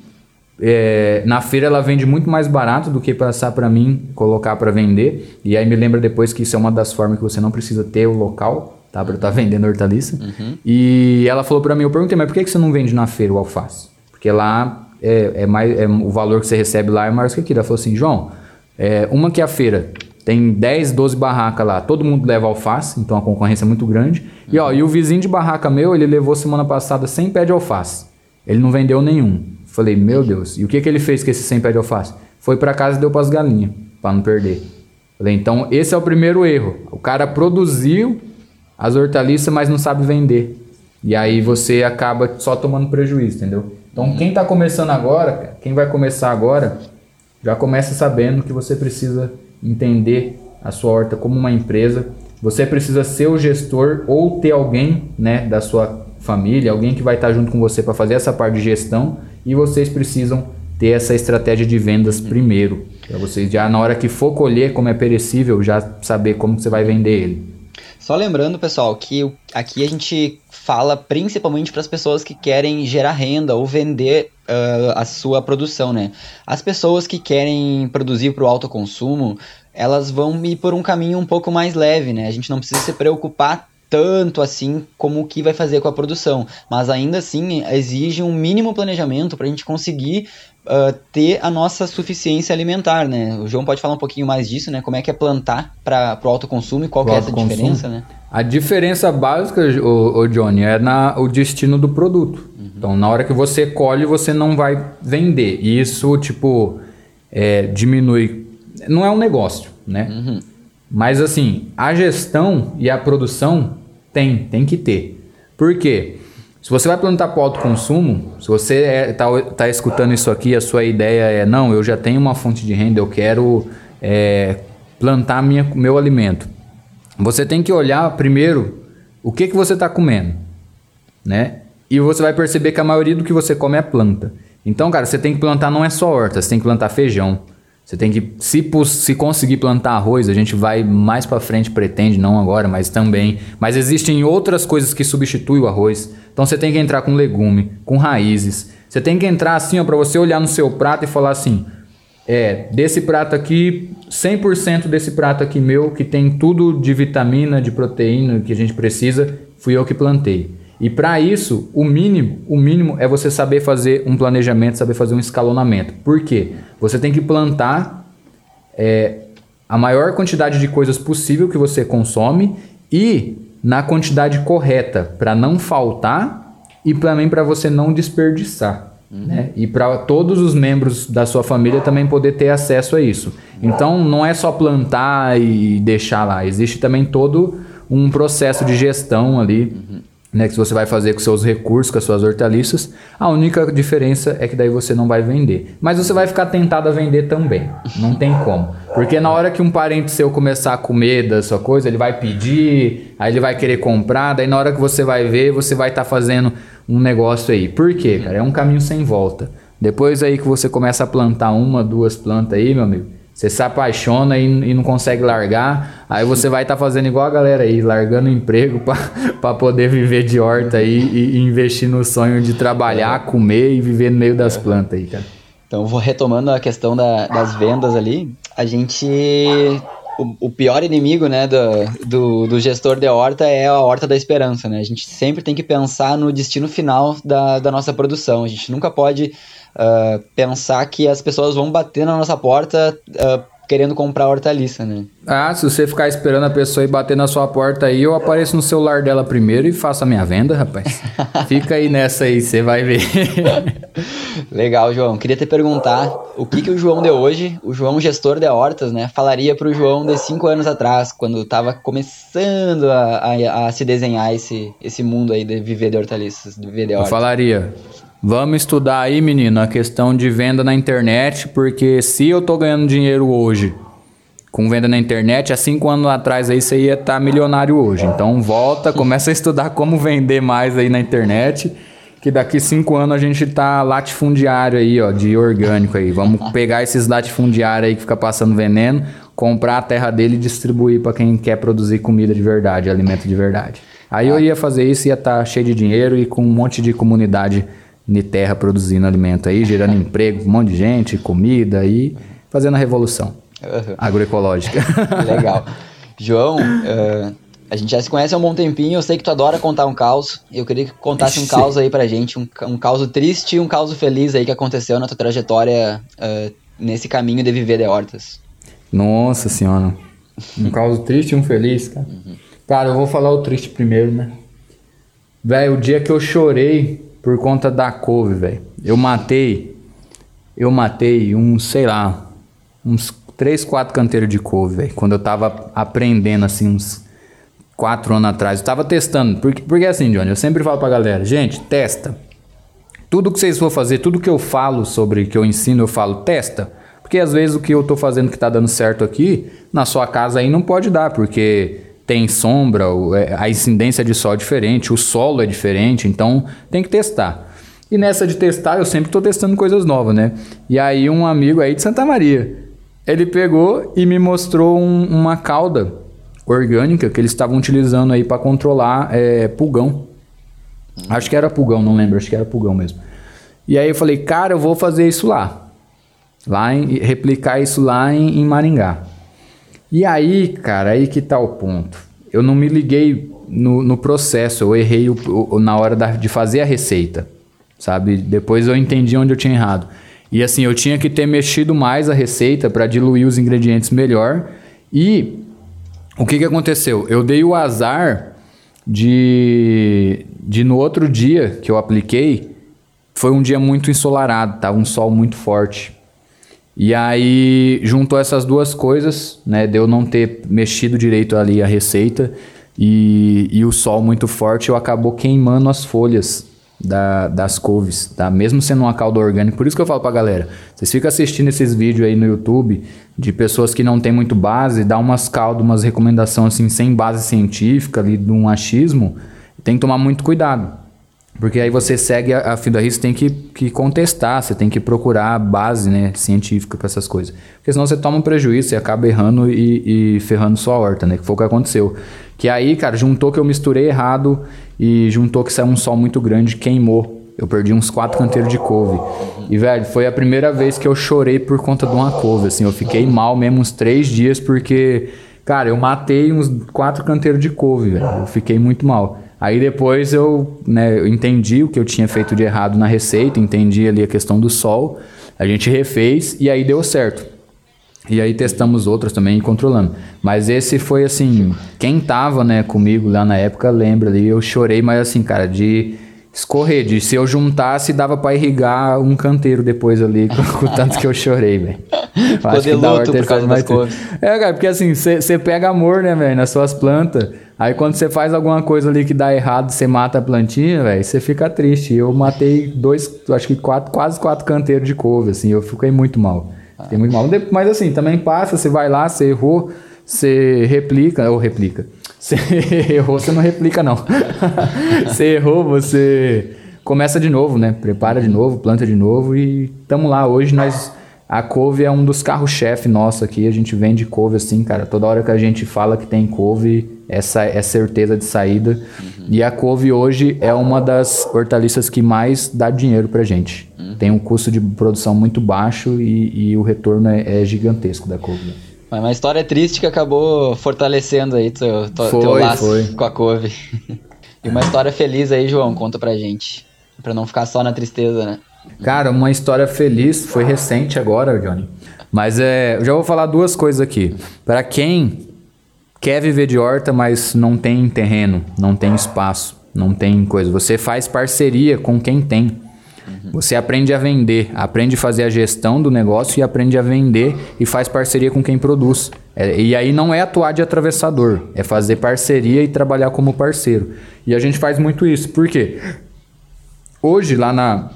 É, na feira ela vende muito mais barato do que passar para mim colocar para vender. E aí me lembra depois que isso é uma das formas que você não precisa ter o local, tá? Para estar tá vendendo hortaliça. Uhum. E ela falou para mim, eu perguntei, mas por que, que você não vende na feira o alface? Porque lá é, é mais, é, o valor que você recebe lá é maior que aqui. Ela falou assim, João, é, uma que é a feira tem 10, 12 barracas lá, todo mundo leva alface, então a concorrência é muito grande. Uhum. E, ó, e o vizinho de barraca meu, ele levou semana passada 100 pés de alface. Ele não vendeu nenhum. Falei, meu Deus. E o que, que ele fez com esse 100 pés de alface? Foi para casa e deu para as galinhas, para não perder. Falei, então esse é o primeiro erro. O cara produziu as hortaliças, mas não sabe vender. E aí você acaba só tomando prejuízo, entendeu? Então quem está começando agora, quem vai começar agora, já começa sabendo que você precisa entender a sua horta como uma empresa. Você precisa ser o gestor ou ter alguém né, da sua família, alguém que vai estar junto com você para fazer essa parte de gestão e vocês precisam ter essa estratégia de vendas primeiro. Para vocês já na hora que for colher, como é perecível, já saber como você vai vender ele. Só lembrando, pessoal, que aqui a gente fala principalmente para as pessoas que querem gerar renda ou vender uh, a sua produção, né? As pessoas que querem produzir para o autoconsumo, elas vão ir por um caminho um pouco mais leve, né? A gente não precisa se preocupar tanto assim como o que vai fazer com a produção, mas ainda assim exige um mínimo planejamento para a gente conseguir uh, ter a nossa suficiência alimentar, né? O João pode falar um pouquinho mais disso, né? Como é que é plantar para o autoconsumo e qual que é essa diferença, né? A diferença básica, o, o Johnny, é na, o destino do produto. Uhum. Então, na hora que você colhe, você não vai vender. E isso, tipo, é, diminui. Não é um negócio, né? Uhum. Mas, assim, a gestão e a produção tem, tem que ter. Por quê? Se você vai plantar para o autoconsumo, se você está é, tá, tá escutando isso aqui, a sua ideia é, não, eu já tenho uma fonte de renda, eu quero é, plantar minha, meu alimento. Você tem que olhar primeiro o que, que você está comendo, né? E você vai perceber que a maioria do que você come é planta. Então, cara, você tem que plantar não é só horta, você tem que plantar feijão. Você tem que, se, se conseguir plantar arroz, a gente vai mais para frente, pretende, não agora, mas também. Mas existem outras coisas que substituem o arroz. Então você tem que entrar com legume, com raízes. Você tem que entrar assim, ó, para você olhar no seu prato e falar assim: é, desse prato aqui, 100% desse prato aqui meu, que tem tudo de vitamina, de proteína que a gente precisa, fui eu que plantei. E para isso, o mínimo, o mínimo é você saber fazer um planejamento, saber fazer um escalonamento. Por quê? Você tem que plantar é, a maior quantidade de coisas possível que você consome e na quantidade correta para não faltar e também para você não desperdiçar. Uhum. Né? E para todos os membros da sua família também poder ter acesso a isso. Então não é só plantar e deixar lá, existe também todo um processo de gestão ali. Uhum né, que você vai fazer com seus recursos, com as suas hortaliças. A única diferença é que daí você não vai vender. Mas você vai ficar tentado a vender também. Não tem como. Porque na hora que um parente seu começar a comer da sua coisa, ele vai pedir, aí ele vai querer comprar, daí na hora que você vai ver, você vai estar tá fazendo um negócio aí. Por quê, cara? É um caminho sem volta. Depois aí que você começa a plantar uma, duas plantas aí, meu amigo, você se apaixona e, e não consegue largar, aí você vai estar tá fazendo igual a galera aí, largando emprego para poder viver de horta aí e, e, investir no sonho de trabalhar, comer e viver no meio das plantas aí, cara. Então, vou retomando a questão da, das vendas ali. A gente. O, o pior inimigo né, do, do, do, gestor de horta é a horta da esperança. Né? A gente sempre tem que pensar no destino final da, da nossa produção. A gente nunca pode uh, pensar que as pessoas vão bater na nossa porta uh, querendo comprar hortaliça, né? Ah, se você ficar esperando a pessoa ir bater na sua porta aí, eu apareço no celular dela primeiro e faço a minha venda, rapaz. Fica aí nessa aí, você vai ver. Legal, João. Queria te perguntar o que, que o João de hoje, o João gestor de hortas, né, falaria para o João de cinco anos atrás, quando estava começando a, a, a, se desenhar esse, esse mundo aí de viver de hortaliças, de viver de hortas. Eu falaria, Vamos estudar aí, menino, a questão de venda na internet, porque se eu tô ganhando dinheiro hoje com venda na internet, há cinco anos atrás aí você ia estar tá milionário hoje. Então volta, começa a estudar como vender mais aí na internet, que daqui cinco anos a gente tá latifundiário aí, ó, de orgânico aí. Vamos pegar esses latifundiários aí que fica passando veneno, comprar a terra dele e distribuir para quem quer produzir comida de verdade, alimento de verdade. Aí eu ia fazer isso, ia estar tá cheio de dinheiro e com um monte de comunidade de terra produzindo alimento aí, gerando emprego, um monte de gente, comida aí, fazendo a revolução uhum. agroecológica. Legal. João, uh, a gente já se conhece há um bom tempinho, eu sei que tu adora contar um caos, eu queria que contasse um caos aí pra gente, um, um caos triste e um caos feliz aí que aconteceu na tua trajetória uh, nesse caminho de viver de hortas. Nossa senhora. Um caos triste e um feliz, cara. Uhum. Cara, eu vou falar o triste primeiro, né? Velho, o dia que eu chorei por conta da couve, velho. Eu matei, eu matei uns, sei lá, uns três, quatro canteiros de couve, velho. Quando eu tava aprendendo, assim, uns quatro anos atrás. Eu tava testando. Porque, porque assim, Johnny, eu sempre falo pra galera, gente, testa. Tudo que vocês for fazer, tudo que eu falo sobre, que eu ensino, eu falo, testa. Porque às vezes o que eu tô fazendo que tá dando certo aqui, na sua casa aí não pode dar, porque tem sombra, é, a incidência de sol é diferente, o solo é diferente, então tem que testar. E nessa de testar, eu sempre estou testando coisas novas, né? E aí um amigo aí de Santa Maria, ele pegou e me mostrou um, uma cauda orgânica que eles estavam utilizando aí para controlar é, pulgão. Acho que era pulgão, não lembro, acho que era pulgão mesmo. E aí eu falei, cara, eu vou fazer isso lá. Lá em, replicar isso lá em, em Maringá. E aí, cara, aí que tá o ponto. Eu não me liguei no, no processo, eu errei o, o, na hora da, de fazer a receita, sabe? Depois eu entendi onde eu tinha errado. E assim, eu tinha que ter mexido mais a receita para diluir os ingredientes melhor. E o que, que aconteceu? Eu dei o azar de, de no outro dia que eu apliquei, foi um dia muito ensolarado, tava um sol muito forte. E aí juntou essas duas coisas, né? De eu não ter mexido direito ali a receita e, e o sol muito forte, eu acabou queimando as folhas da, das couves, tá? Mesmo sendo uma calda orgânica. Por isso que eu falo pra galera, vocês ficam assistindo esses vídeos aí no YouTube de pessoas que não tem muito base, dá umas caldas, umas recomendações assim, sem base científica ali, de um achismo, tem que tomar muito cuidado. Porque aí você segue a, a fim da risco, tem que, que contestar, você tem que procurar base né, científica para essas coisas. Porque senão você toma um prejuízo, você acaba errando e, e ferrando sua horta, né? Que foi o que aconteceu. Que aí, cara, juntou que eu misturei errado e juntou que saiu um sol muito grande, queimou. Eu perdi uns quatro canteiros de couve. E, velho, foi a primeira vez que eu chorei por conta de uma couve, assim. Eu fiquei mal mesmo uns três dias porque, cara, eu matei uns quatro canteiros de couve, velho. Eu fiquei muito mal. Aí depois eu, né, eu entendi o que eu tinha feito de errado na receita, entendi ali a questão do sol, a gente refez e aí deu certo. E aí testamos outras também controlando. Mas esse foi assim, quem tava, né, comigo lá na época lembra ali, eu chorei, mas assim, cara, de escorrer, de se eu juntasse dava para irrigar um canteiro depois ali, com, tanto que eu chorei, velho. Hora por causa das É, cara, porque assim, você pega amor, né, velho, nas suas plantas. Aí quando você faz alguma coisa ali que dá errado, você mata a plantinha, velho, você fica triste. Eu matei dois, acho que quatro, quase quatro canteiros de couve, assim, eu fiquei muito mal. Fiquei muito mal. Mas assim, também passa, você vai lá, você errou, você replica, ou replica. Você errou, você não replica, não. você errou, você começa de novo, né? Prepara de novo, planta de novo e estamos lá. Hoje nós a couve é um dos carros-chefe nosso aqui. A gente vende couve assim, cara. Toda hora que a gente fala que tem couve, essa é certeza de saída. Uhum. E a couve hoje é uma das hortaliças que mais dá dinheiro pra gente. Uhum. Tem um custo de produção muito baixo e, e o retorno é, é, gigantesco da couve. Mas uma história triste que acabou fortalecendo aí teu, teu, foi, teu laço foi. com a couve. e uma história feliz aí, João, conta pra gente. Pra não ficar só na tristeza, né? Cara, uma história feliz, foi recente agora, Johnny. Mas é, eu já vou falar duas coisas aqui. Para quem quer viver de horta, mas não tem terreno, não tem espaço, não tem coisa, você faz parceria com quem tem. Você aprende a vender, aprende a fazer a gestão do negócio e aprende a vender e faz parceria com quem produz. É, e aí não é atuar de atravessador, é fazer parceria e trabalhar como parceiro. E a gente faz muito isso. Por quê? Hoje, lá na,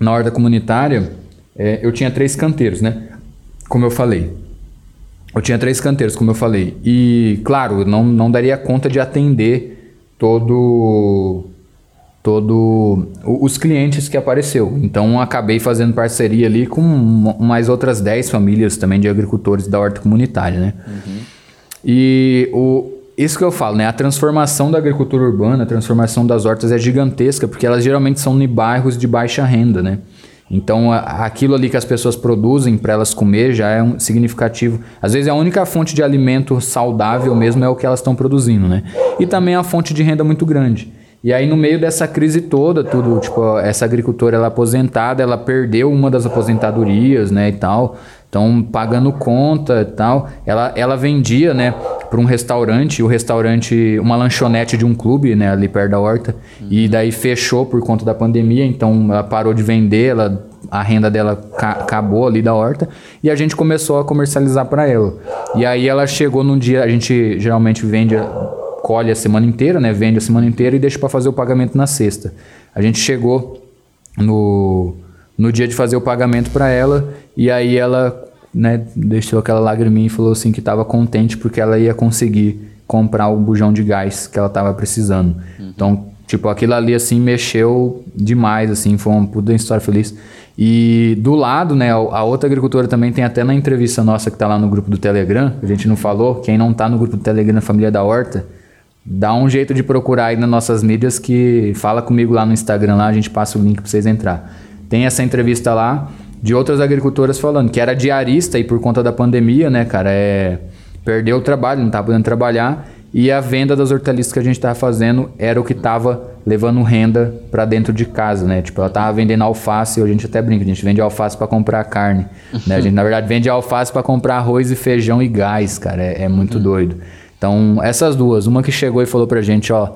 na horta comunitária, é, eu tinha três canteiros, né? Como eu falei. eu tinha três canteiros, como eu falei. E, claro, não, não daria conta de atender todo todo os clientes que apareceu. Então acabei fazendo parceria ali com mais outras 10 famílias também de agricultores da horta comunitária, né? Uhum. E o, isso que eu falo, né? A transformação da agricultura urbana, a transformação das hortas é gigantesca, porque elas geralmente são em bairros de baixa renda, né? Então, aquilo ali que as pessoas produzem para elas comer já é um significativo. Às vezes, a única fonte de alimento saudável mesmo é o que elas estão produzindo, né? E também a fonte de renda muito grande. E aí, no meio dessa crise toda, tudo, tipo, essa agricultora, ela aposentada, ela perdeu uma das aposentadorias, né, e tal. Então, pagando conta e tal. Ela, ela vendia, né, para um restaurante, o restaurante, uma lanchonete de um clube, né, ali perto da horta. Uhum. E daí fechou por conta da pandemia, então ela parou de vender, ela, a renda dela ca acabou ali da horta. E a gente começou a comercializar para ela. E aí ela chegou num dia, a gente geralmente vende, colhe a semana inteira, né, vende a semana inteira e deixa para fazer o pagamento na sexta. A gente chegou no no dia de fazer o pagamento para ela e aí ela né, deixou aquela lagriminha e falou assim que estava contente porque ela ia conseguir comprar o bujão de gás que ela estava precisando. Uhum. Então, tipo, aquilo ali assim mexeu demais, assim, foi uma puta história feliz. E do lado, né, a outra agricultora também tem até na entrevista nossa que está lá no grupo do Telegram, a gente não falou, quem não está no grupo do Telegram Família da Horta, dá um jeito de procurar aí nas nossas mídias que fala comigo lá no Instagram lá, a gente passa o link para vocês entrar. Tem essa entrevista lá de outras agricultoras falando que era diarista e por conta da pandemia, né, cara, é perdeu o trabalho, não estava podendo trabalhar e a venda das hortaliças que a gente estava fazendo era o que estava levando renda para dentro de casa, né? Tipo, ela estava vendendo alface, a gente até brinca, a gente vende alface para comprar carne, né? A gente na verdade vende alface para comprar arroz e feijão e gás, cara, é, é muito uhum. doido. Então, essas duas, uma que chegou e falou pra gente, ó,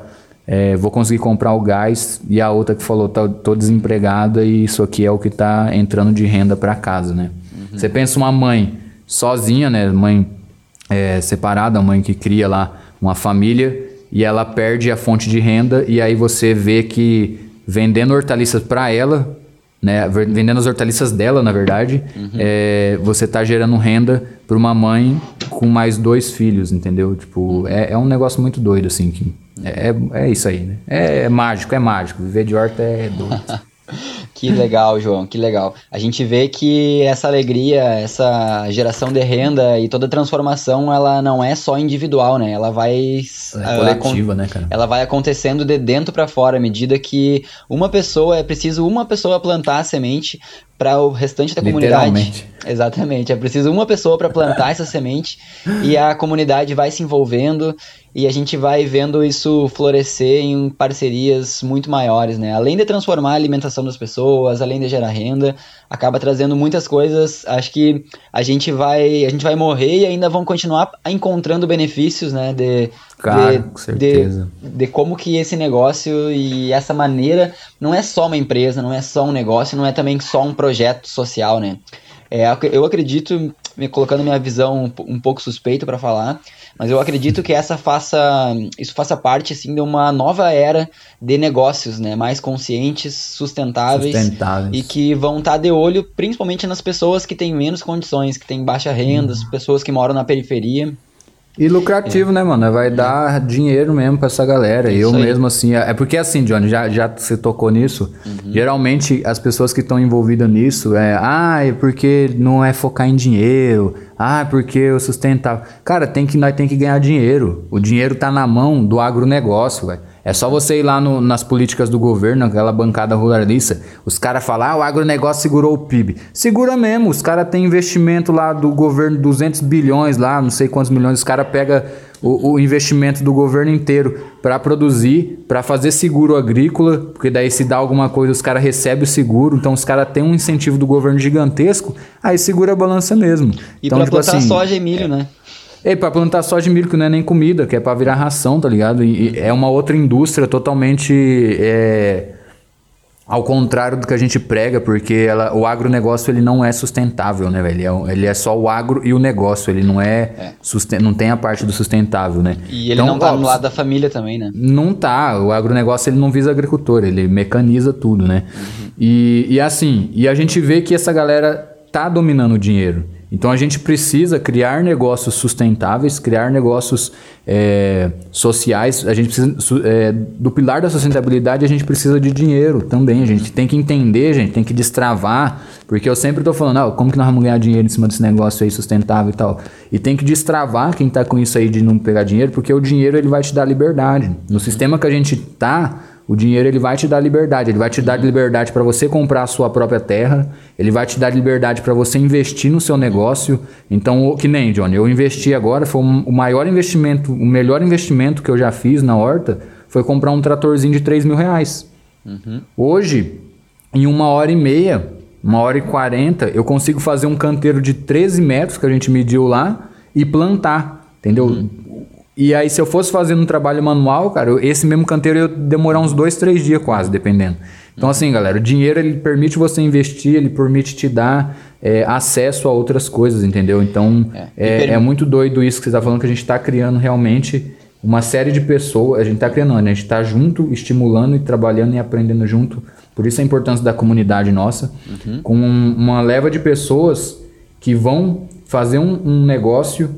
é, vou conseguir comprar o gás e a outra que falou tá, tô desempregada e isso aqui é o que está entrando de renda para casa, né? Uhum. Você pensa uma mãe sozinha, né? Mãe é, separada, mãe que cria lá uma família e ela perde a fonte de renda e aí você vê que vendendo hortaliças para ela, né? Vendendo as hortaliças dela, na verdade, uhum. é, você está gerando renda para uma mãe com mais dois filhos, entendeu? Tipo, é, é um negócio muito doido assim que é, é, é isso aí, né? É, é, mágico, é mágico. Viver de horta é doido. que legal, João, que legal. A gente vê que essa alegria, essa geração de renda e toda transformação, ela não é só individual, né? Ela vai é coletiva, né, cara? Ela vai acontecendo de dentro para fora, à medida que uma pessoa é preciso uma pessoa plantar a semente para o restante da comunidade. Exatamente. É preciso uma pessoa para plantar essa semente e a comunidade vai se envolvendo e a gente vai vendo isso florescer em parcerias muito maiores, né? Além de transformar a alimentação das pessoas, além de gerar renda, acaba trazendo muitas coisas. Acho que a gente vai, a gente vai morrer e ainda vão continuar encontrando benefícios, né? De, Cara, de, com certeza. De, de como que esse negócio e essa maneira não é só uma empresa, não é só um negócio, não é também só um projeto social, né? É, eu acredito, me colocando minha visão um pouco suspeita para falar, mas eu acredito que essa faça, isso faça parte assim de uma nova era de negócios, né, mais conscientes, sustentáveis, sustentáveis. e que vão estar tá de olho principalmente nas pessoas que têm menos condições, que têm baixa renda, uhum. pessoas que moram na periferia. E lucrativo, é. né, mano? Vai é. dar dinheiro mesmo pra essa galera. Isso eu aí. mesmo, assim. É, é porque assim, Johnny, já, já você tocou nisso. Uhum. Geralmente as pessoas que estão envolvidas nisso é. Ah, é porque não é focar em dinheiro. Ah, é porque eu sustentável. Cara, tem que, nós tem que ganhar dinheiro. O dinheiro tá na mão do agronegócio, velho. É só você ir lá no, nas políticas do governo, aquela bancada ruralista, os caras falam, ah, o agronegócio segurou o PIB. Segura mesmo, os caras têm investimento lá do governo, 200 bilhões lá, não sei quantos milhões, os caras pegam o, o, investimento do governo inteiro para produzir, para fazer seguro agrícola, porque daí se dá alguma coisa os caras recebem o seguro, então os caras têm um incentivo do governo gigantesco, aí segura a balança mesmo. E então, para tipo plantar assim, soja e milho, né? É, pra plantar soja de milho, que não é nem comida, que é para virar ração, tá ligado? E, é uma outra indústria totalmente. É, ao contrário do que a gente prega, porque ela, o agronegócio ele não é sustentável, né, velho? Ele é, ele é só o agro e o negócio, ele não é, é. Susten, não tem a parte do sustentável, né? E ele então, não tá ó, no lado da família também, né? Não tá, o agronegócio ele não visa agricultor, ele mecaniza tudo, né? Uhum. E, e assim, e a gente vê que essa galera tá dominando o dinheiro. Então a gente precisa criar negócios sustentáveis, criar negócios é, sociais. A gente precisa é, do pilar da sustentabilidade a gente precisa de dinheiro também. A gente tem que entender, gente tem que destravar, porque eu sempre estou falando, ah, como que nós vamos ganhar dinheiro em cima desse negócio aí sustentável e tal. E tem que destravar quem está com isso aí de não pegar dinheiro, porque o dinheiro ele vai te dar liberdade. No sistema que a gente está o dinheiro ele vai te dar liberdade, ele vai te dar liberdade para você comprar a sua própria terra, ele vai te dar liberdade para você investir no seu negócio. Então, que nem, Johnny, eu investi agora, foi o maior investimento, o melhor investimento que eu já fiz na horta foi comprar um tratorzinho de 3 mil reais. Uhum. Hoje, em uma hora e meia, uma hora e quarenta, eu consigo fazer um canteiro de 13 metros que a gente mediu lá e plantar. Entendeu? Uhum. E aí, se eu fosse fazendo um trabalho manual, cara, esse mesmo canteiro ia demorar uns dois, três dias quase, dependendo. Então, assim, galera, o dinheiro ele permite você investir, ele permite te dar é, acesso a outras coisas, entendeu? Então, é, é, é muito doido isso que você está falando, que a gente está criando realmente uma série de pessoas, a gente está criando, né? a gente está junto, estimulando e trabalhando e aprendendo junto. Por isso a importância da comunidade nossa, uhum. com uma leva de pessoas que vão fazer um, um negócio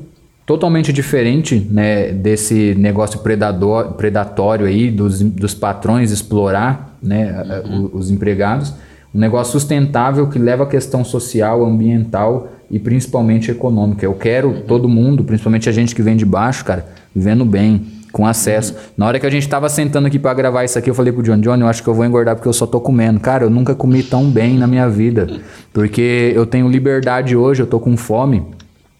totalmente diferente né, desse negócio predador, predatório aí dos, dos patrões explorar né, uhum. os, os empregados. Um negócio sustentável que leva a questão social, ambiental e principalmente econômica. Eu quero uhum. todo mundo, principalmente a gente que vem de baixo, cara, vivendo bem, com acesso. Uhum. Na hora que a gente tava sentando aqui para gravar isso aqui, eu falei pro John, John, eu acho que eu vou engordar porque eu só tô comendo. Cara, eu nunca comi tão bem na minha vida. Porque eu tenho liberdade hoje, eu tô com fome.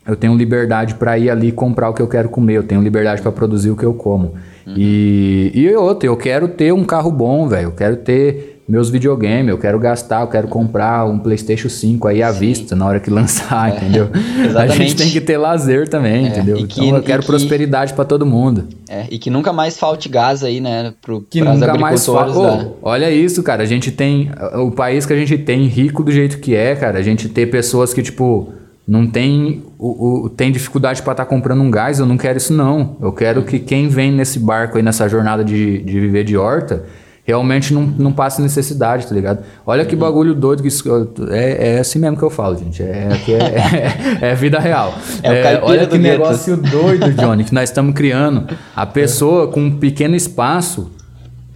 Eu tenho liberdade para ir ali comprar o que eu quero comer, eu tenho liberdade para produzir o que eu como. Uhum. E, e outra, eu quero ter um carro bom, velho. Eu quero ter meus videogames, eu quero gastar, eu quero comprar um PlayStation 5 aí à Sim. vista na hora que lançar, é, entendeu? A gente tem que ter lazer também, é, entendeu? Que, então eu quero que, prosperidade para todo mundo. É, e que nunca mais falte gás aí, né, pro que nunca mais falte. Oh, olha isso, cara, a gente tem o país que a gente tem rico do jeito que é, cara, a gente ter pessoas que tipo não tem o, o tem dificuldade para estar tá comprando um gás, eu não quero isso não. Eu quero que quem vem nesse barco aí, nessa jornada de, de viver de horta, realmente não, não passe necessidade, tá ligado? Olha que bagulho doido que isso, é, é assim mesmo que eu falo, gente. É, é, é, é vida real. É, é olha que negócio doido, Johnny, que nós estamos criando. A pessoa com um pequeno espaço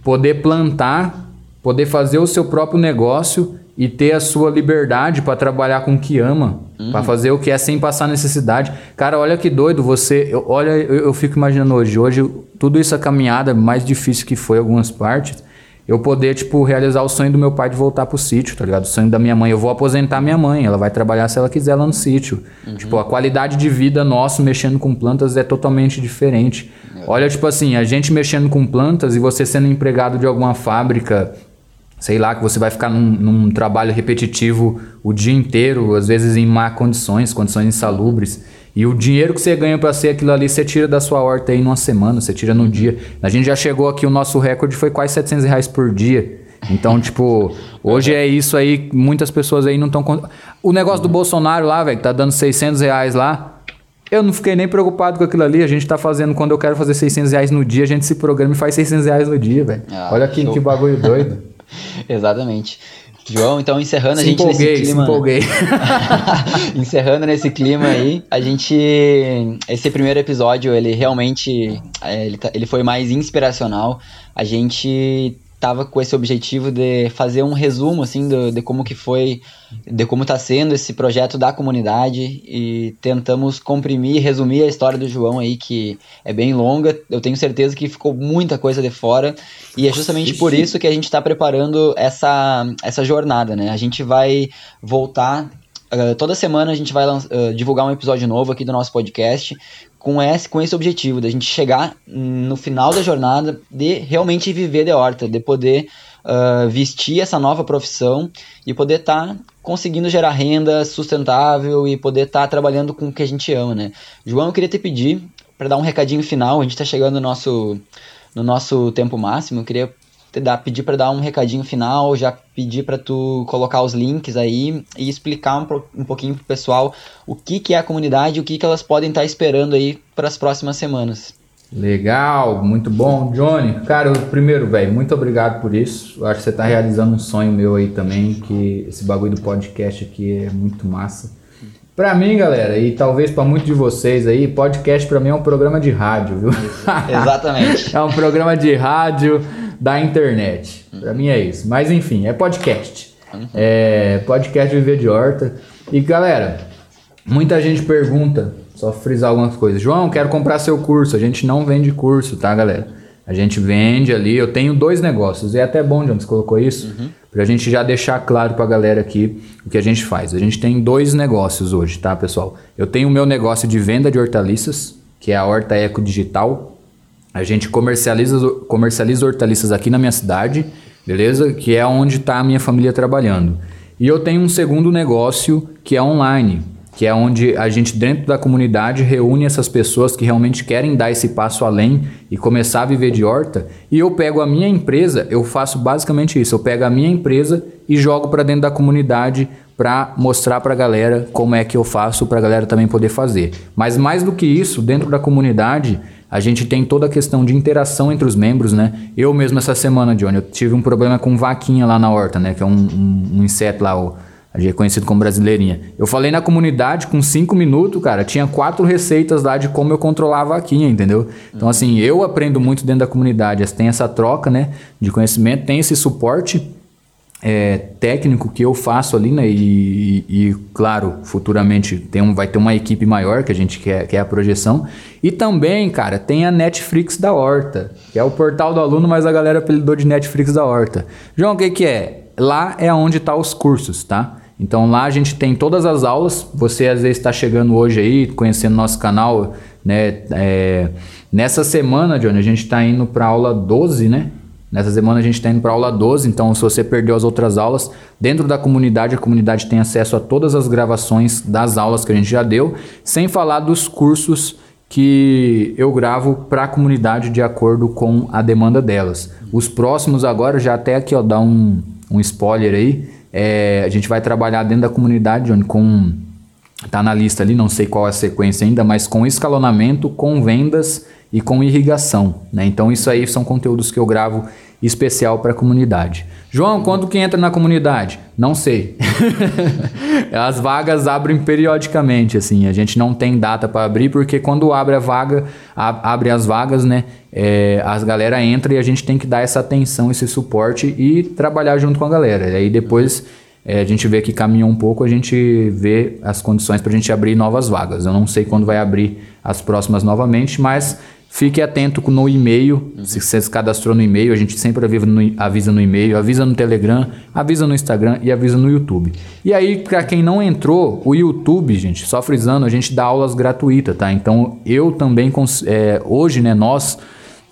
poder plantar, poder fazer o seu próprio negócio e ter a sua liberdade para trabalhar com o que ama, uhum. para fazer o que é sem passar necessidade. Cara, olha que doido você. Eu, olha, eu, eu, fico imaginando hoje, hoje tudo isso a caminhada mais difícil que foi algumas partes, eu poder tipo realizar o sonho do meu pai de voltar pro sítio, tá ligado? O sonho da minha mãe, eu vou aposentar minha mãe, ela vai trabalhar se ela quiser lá no sítio. Uhum. Tipo, a qualidade de vida nossa mexendo com plantas é totalmente diferente. É. Olha, tipo assim, a gente mexendo com plantas e você sendo empregado de alguma fábrica sei lá, que você vai ficar num, num, trabalho repetitivo o dia inteiro, às vezes em má condições, condições insalubres. E o dinheiro que você ganha para ser aquilo ali, você tira da sua horta aí numa semana, você tira no dia. A gente já chegou aqui, o nosso recorde foi quase 700 reais por dia. Então, tipo, hoje é isso aí, muitas pessoas aí não estão... O negócio do Bolsonaro lá, velho, que tá dando 600 reais lá, eu não fiquei nem preocupado com aquilo ali. A gente tá fazendo, quando eu quero fazer 600 reais no dia, a gente se programa e faz 600 reais no dia, velho. Ah, Olha que, que bagulho doido. Exatamente. João, então encerrando se a gente nesse clima. Empolguei. encerrando nesse clima aí, a gente. Esse primeiro episódio, ele realmente. É, ele, tá, ele foi mais inspiracional. A gente tava com esse objetivo de fazer um resumo assim de, de como que foi, de como está sendo esse projeto da comunidade e tentamos comprimir, resumir a história do João aí que é bem longa. Eu tenho certeza que ficou muita coisa de fora e é justamente por isso que a gente está preparando essa essa jornada, né? A gente vai voltar Uh, toda semana a gente vai uh, divulgar um episódio novo aqui do nosso podcast com esse, com esse objetivo, da gente chegar no final da jornada de realmente viver de horta, de poder uh, vestir essa nova profissão e poder estar tá conseguindo gerar renda sustentável e poder estar tá trabalhando com o que a gente ama, né? João, eu queria te pedir para dar um recadinho final, a gente está chegando no nosso, no nosso tempo máximo, eu queria dar, pedir para dar um recadinho final, já pedir para tu colocar os links aí e explicar um, um pouquinho pro pessoal o que, que é a comunidade e o que, que elas podem estar tá esperando aí para as próximas semanas. Legal, muito bom, Johnny. Cara, primeiro, velho, muito obrigado por isso. Eu acho que você está realizando um sonho meu aí também, que esse bagulho do podcast aqui é muito massa. Pra mim, galera, e talvez pra muitos de vocês aí, podcast pra mim é um programa de rádio, viu? Exatamente. é um programa de rádio da internet. Pra mim é isso. Mas enfim, é podcast. É podcast Viver de Horta. E galera, muita gente pergunta, só frisar algumas coisas. João, quero comprar seu curso. A gente não vende curso, tá, galera? A gente vende ali. Eu tenho dois negócios. E é até bom, John, você colocou isso. Uhum. Pra gente já deixar claro pra galera aqui o que a gente faz. A gente tem dois negócios hoje, tá, pessoal? Eu tenho o meu negócio de venda de hortaliças, que é a Horta Eco Digital. A gente comercializa, comercializa hortaliças aqui na minha cidade, beleza? Que é onde está a minha família trabalhando. E eu tenho um segundo negócio que é online, que é onde a gente dentro da comunidade reúne essas pessoas que realmente querem dar esse passo além e começar a viver de horta. E eu pego a minha empresa, eu faço basicamente isso, eu pego a minha empresa e jogo para dentro da comunidade para mostrar para a galera como é que eu faço para a galera também poder fazer. Mas mais do que isso, dentro da comunidade, a gente tem toda a questão de interação entre os membros, né? Eu mesmo essa semana, Johnny, eu tive um problema com vaquinha lá na horta, né? Que é um, um, um inseto lá, o é conhecido como brasileirinha. Eu falei na comunidade com cinco minutos, cara, tinha quatro receitas lá de como eu controlava a vaquinha, entendeu? Então, assim, eu aprendo muito dentro da comunidade. Tem essa troca, né, de conhecimento, tem esse suporte é, técnico que eu faço ali, né? E, e, claro, futuramente tem um, vai ter uma equipe maior que a gente quer, quer a projeção. E também, cara, tem a Netflix da Horta, que é o portal do aluno, mas a galera apelidou de Netflix da Horta. João, o que, que é? Lá é onde tá os cursos, tá? Então lá a gente tem todas as aulas. Você às vezes está chegando hoje aí, conhecendo nosso canal, né? É, nessa semana, Johnny, a gente está indo para aula 12, né? Nessa semana a gente está indo para aula 12, então se você perdeu as outras aulas, dentro da comunidade, a comunidade tem acesso a todas as gravações das aulas que a gente já deu, sem falar dos cursos que eu gravo para a comunidade de acordo com a demanda delas. Os próximos agora, já até aqui, ó, dá um, um spoiler aí, é, a gente vai trabalhar dentro da comunidade, onde com tá na lista ali, não sei qual é a sequência ainda, mas com escalonamento, com vendas e com irrigação, né? Então isso aí são conteúdos que eu gravo especial para a comunidade. João, quando que entra na comunidade? Não sei. as vagas abrem periodicamente, assim. A gente não tem data para abrir porque quando abre a vaga, a, abre as vagas, né? É, as galera entra e a gente tem que dar essa atenção, esse suporte e trabalhar junto com a galera. E aí depois é, a gente vê que caminha um pouco, a gente vê as condições para a gente abrir novas vagas. Eu não sei quando vai abrir as próximas novamente, mas Fique atento no e-mail. Uhum. Se você se cadastrou no e-mail, a gente sempre avisa no, avisa no e-mail, avisa no Telegram, avisa no Instagram e avisa no YouTube. E aí, para quem não entrou, o YouTube, gente, só frisando, a gente dá aulas gratuitas, tá? Então eu também, é, hoje, né, nós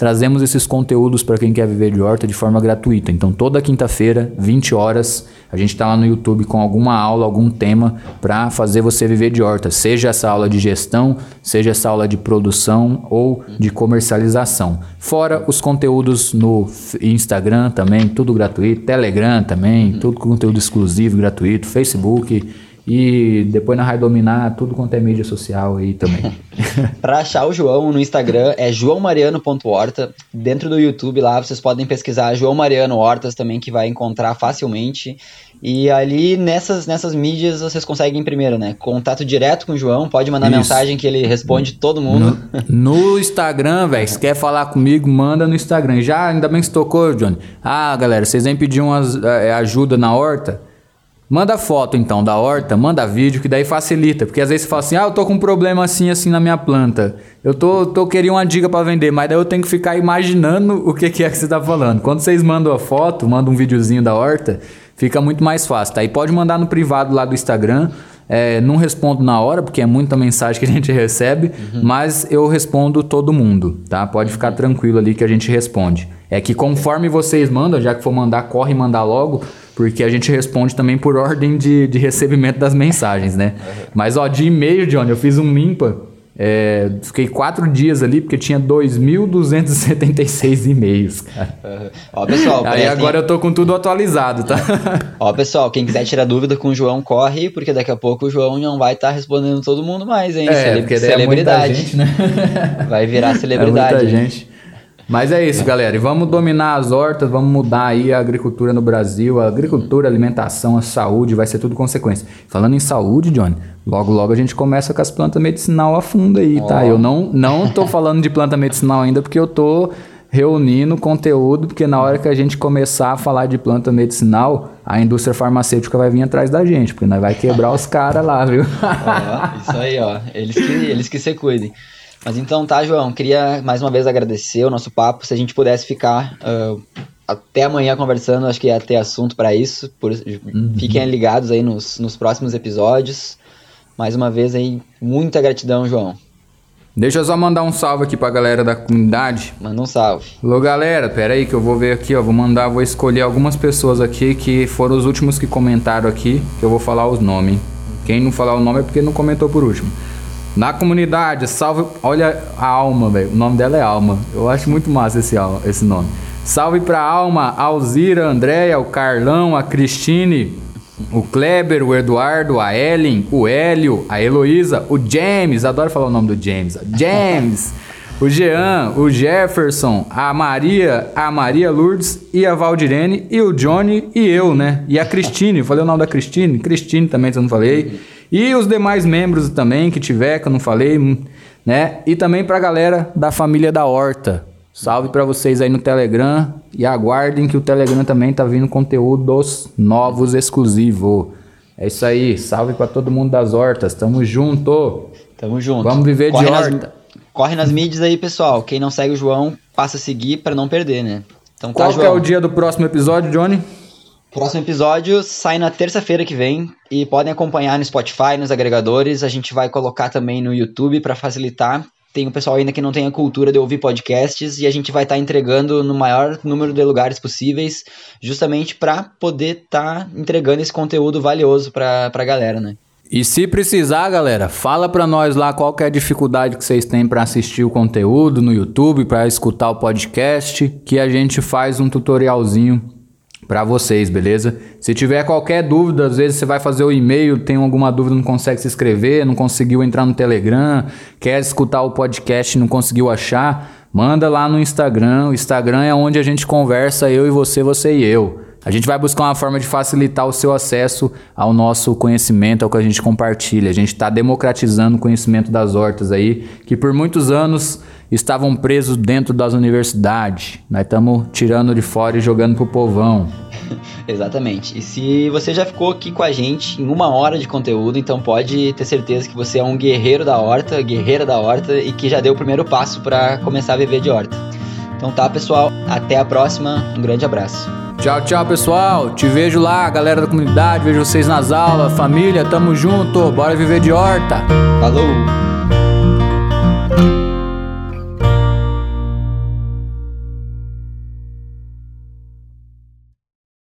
Trazemos esses conteúdos para quem quer viver de horta de forma gratuita. Então, toda quinta-feira, 20 horas, a gente está lá no YouTube com alguma aula, algum tema para fazer você viver de horta. Seja essa aula de gestão, seja essa aula de produção ou de comercialização. Fora os conteúdos no Instagram também, tudo gratuito. Telegram também, tudo conteúdo exclusivo, gratuito. Facebook e depois na Rádio Dominar tudo quanto é mídia social aí também. para achar o João no Instagram é joãomariano.horta. Dentro do YouTube lá vocês podem pesquisar João Mariano Hortas também, que vai encontrar facilmente. E ali nessas, nessas mídias vocês conseguem primeiro, né? Contato direto com o João, pode mandar Isso. mensagem que ele responde todo mundo. No, no Instagram, velho, se quer falar comigo, manda no Instagram. Já, ainda bem que você tocou, Johnny. Ah, galera, vocês vêm pedir uma eh, ajuda na horta? Manda foto então da horta, manda vídeo, que daí facilita. Porque às vezes você fala assim: ah, eu tô com um problema assim, assim na minha planta. Eu tô, tô querendo uma dica para vender, mas daí eu tenho que ficar imaginando o que, que é que você tá falando. Quando vocês mandam a foto, mandam um videozinho da horta, fica muito mais fácil. Tá? E pode mandar no privado lá do Instagram. É, não respondo na hora, porque é muita mensagem que a gente recebe, uhum. mas eu respondo todo mundo, tá? Pode ficar tranquilo ali que a gente responde. É que conforme vocês mandam, já que for mandar, corre e mandar logo, porque a gente responde também por ordem de, de recebimento das mensagens, né? Mas, ó, de e-mail, John, eu fiz um limpa, é, fiquei quatro dias ali porque tinha 2.276 e-mails, cara. Uhum. Ó, pessoal, Aí agora eu tô com tudo atualizado, tá? Ó, pessoal, quem quiser tirar dúvida com o João, corre, porque daqui a pouco o João não vai estar tá respondendo todo mundo mais, hein? É, Cele porque celebridade. É gente, né? Vai virar celebridade. É muita gente. Mas é isso, galera. E vamos dominar as hortas, vamos mudar aí a agricultura no Brasil. A agricultura, a alimentação, a saúde, vai ser tudo consequência. Falando em saúde, Johnny, logo logo a gente começa com as plantas medicinal a fundo aí, oh. tá? Eu não, não tô falando de planta medicinal ainda porque eu tô reunindo conteúdo, porque na hora que a gente começar a falar de planta medicinal, a indústria farmacêutica vai vir atrás da gente, porque nós vai quebrar os caras lá, viu? isso aí, ó. Eles que, eles que se cuidem. Mas então tá, João, queria mais uma vez agradecer o nosso papo. Se a gente pudesse ficar uh, até amanhã conversando, acho que ia ter assunto para isso. Por, uhum. Fiquem ligados aí nos, nos próximos episódios. Mais uma vez aí, muita gratidão, João. Deixa eu só mandar um salve aqui pra galera da comunidade. Manda um salve. Alô, galera, pera aí que eu vou ver aqui, ó. Vou mandar, vou escolher algumas pessoas aqui que foram os últimos que comentaram aqui, que eu vou falar os nomes. Quem não falar o nome é porque não comentou por último. Na comunidade, salve. Olha a Alma, velho. O nome dela é Alma. Eu acho muito massa esse, esse nome. Salve pra Alma, Alzira, Andréia, o Carlão, a Cristine, o Kleber, o Eduardo, a Ellen, o Hélio, a Heloísa, o James. Adoro falar o nome do James. James. o Jean, o Jefferson, a Maria, a Maria Lourdes e a Valdirene e o Johnny e eu, né? E a Cristine. Falei o nome da Cristine? Cristine também, se eu não falei. E os demais membros também que tiver, que eu não falei, né? E também pra galera da família da Horta. Salve para vocês aí no Telegram e aguardem que o Telegram também tá vindo conteúdos novos exclusivos. É isso aí, salve para todo mundo das hortas, tamo junto. Tamo junto. Vamos viver corre de horta. Nas, corre nas mídias aí, pessoal. Quem não segue o João, passa a seguir para não perder, né? Então, tá, Qual tá, é o dia do próximo episódio, Johnny? Próximo episódio sai na terça-feira que vem e podem acompanhar no Spotify, nos agregadores. A gente vai colocar também no YouTube para facilitar. Tem o pessoal ainda que não tem a cultura de ouvir podcasts e a gente vai estar tá entregando no maior número de lugares possíveis, justamente para poder estar tá entregando esse conteúdo valioso para a galera, né? E se precisar, galera, fala para nós lá qual é a dificuldade que vocês têm para assistir o conteúdo no YouTube, para escutar o podcast, que a gente faz um tutorialzinho para vocês, beleza? Se tiver qualquer dúvida, às vezes você vai fazer o e-mail, tem alguma dúvida, não consegue se inscrever, não conseguiu entrar no Telegram, quer escutar o podcast não conseguiu achar, manda lá no Instagram. O Instagram é onde a gente conversa, eu e você, você e eu. A gente vai buscar uma forma de facilitar o seu acesso ao nosso conhecimento, ao que a gente compartilha. A gente está democratizando o conhecimento das hortas aí, que por muitos anos estavam presos dentro das universidades. Nós estamos tirando de fora e jogando pro povão. Exatamente. E se você já ficou aqui com a gente em uma hora de conteúdo, então pode ter certeza que você é um guerreiro da horta, guerreira da horta e que já deu o primeiro passo para começar a viver de horta. Então tá, pessoal, até a próxima. Um grande abraço. Tchau, tchau, pessoal. Te vejo lá, galera da comunidade, vejo vocês nas aulas, família, tamo junto. Bora viver de horta. Falou.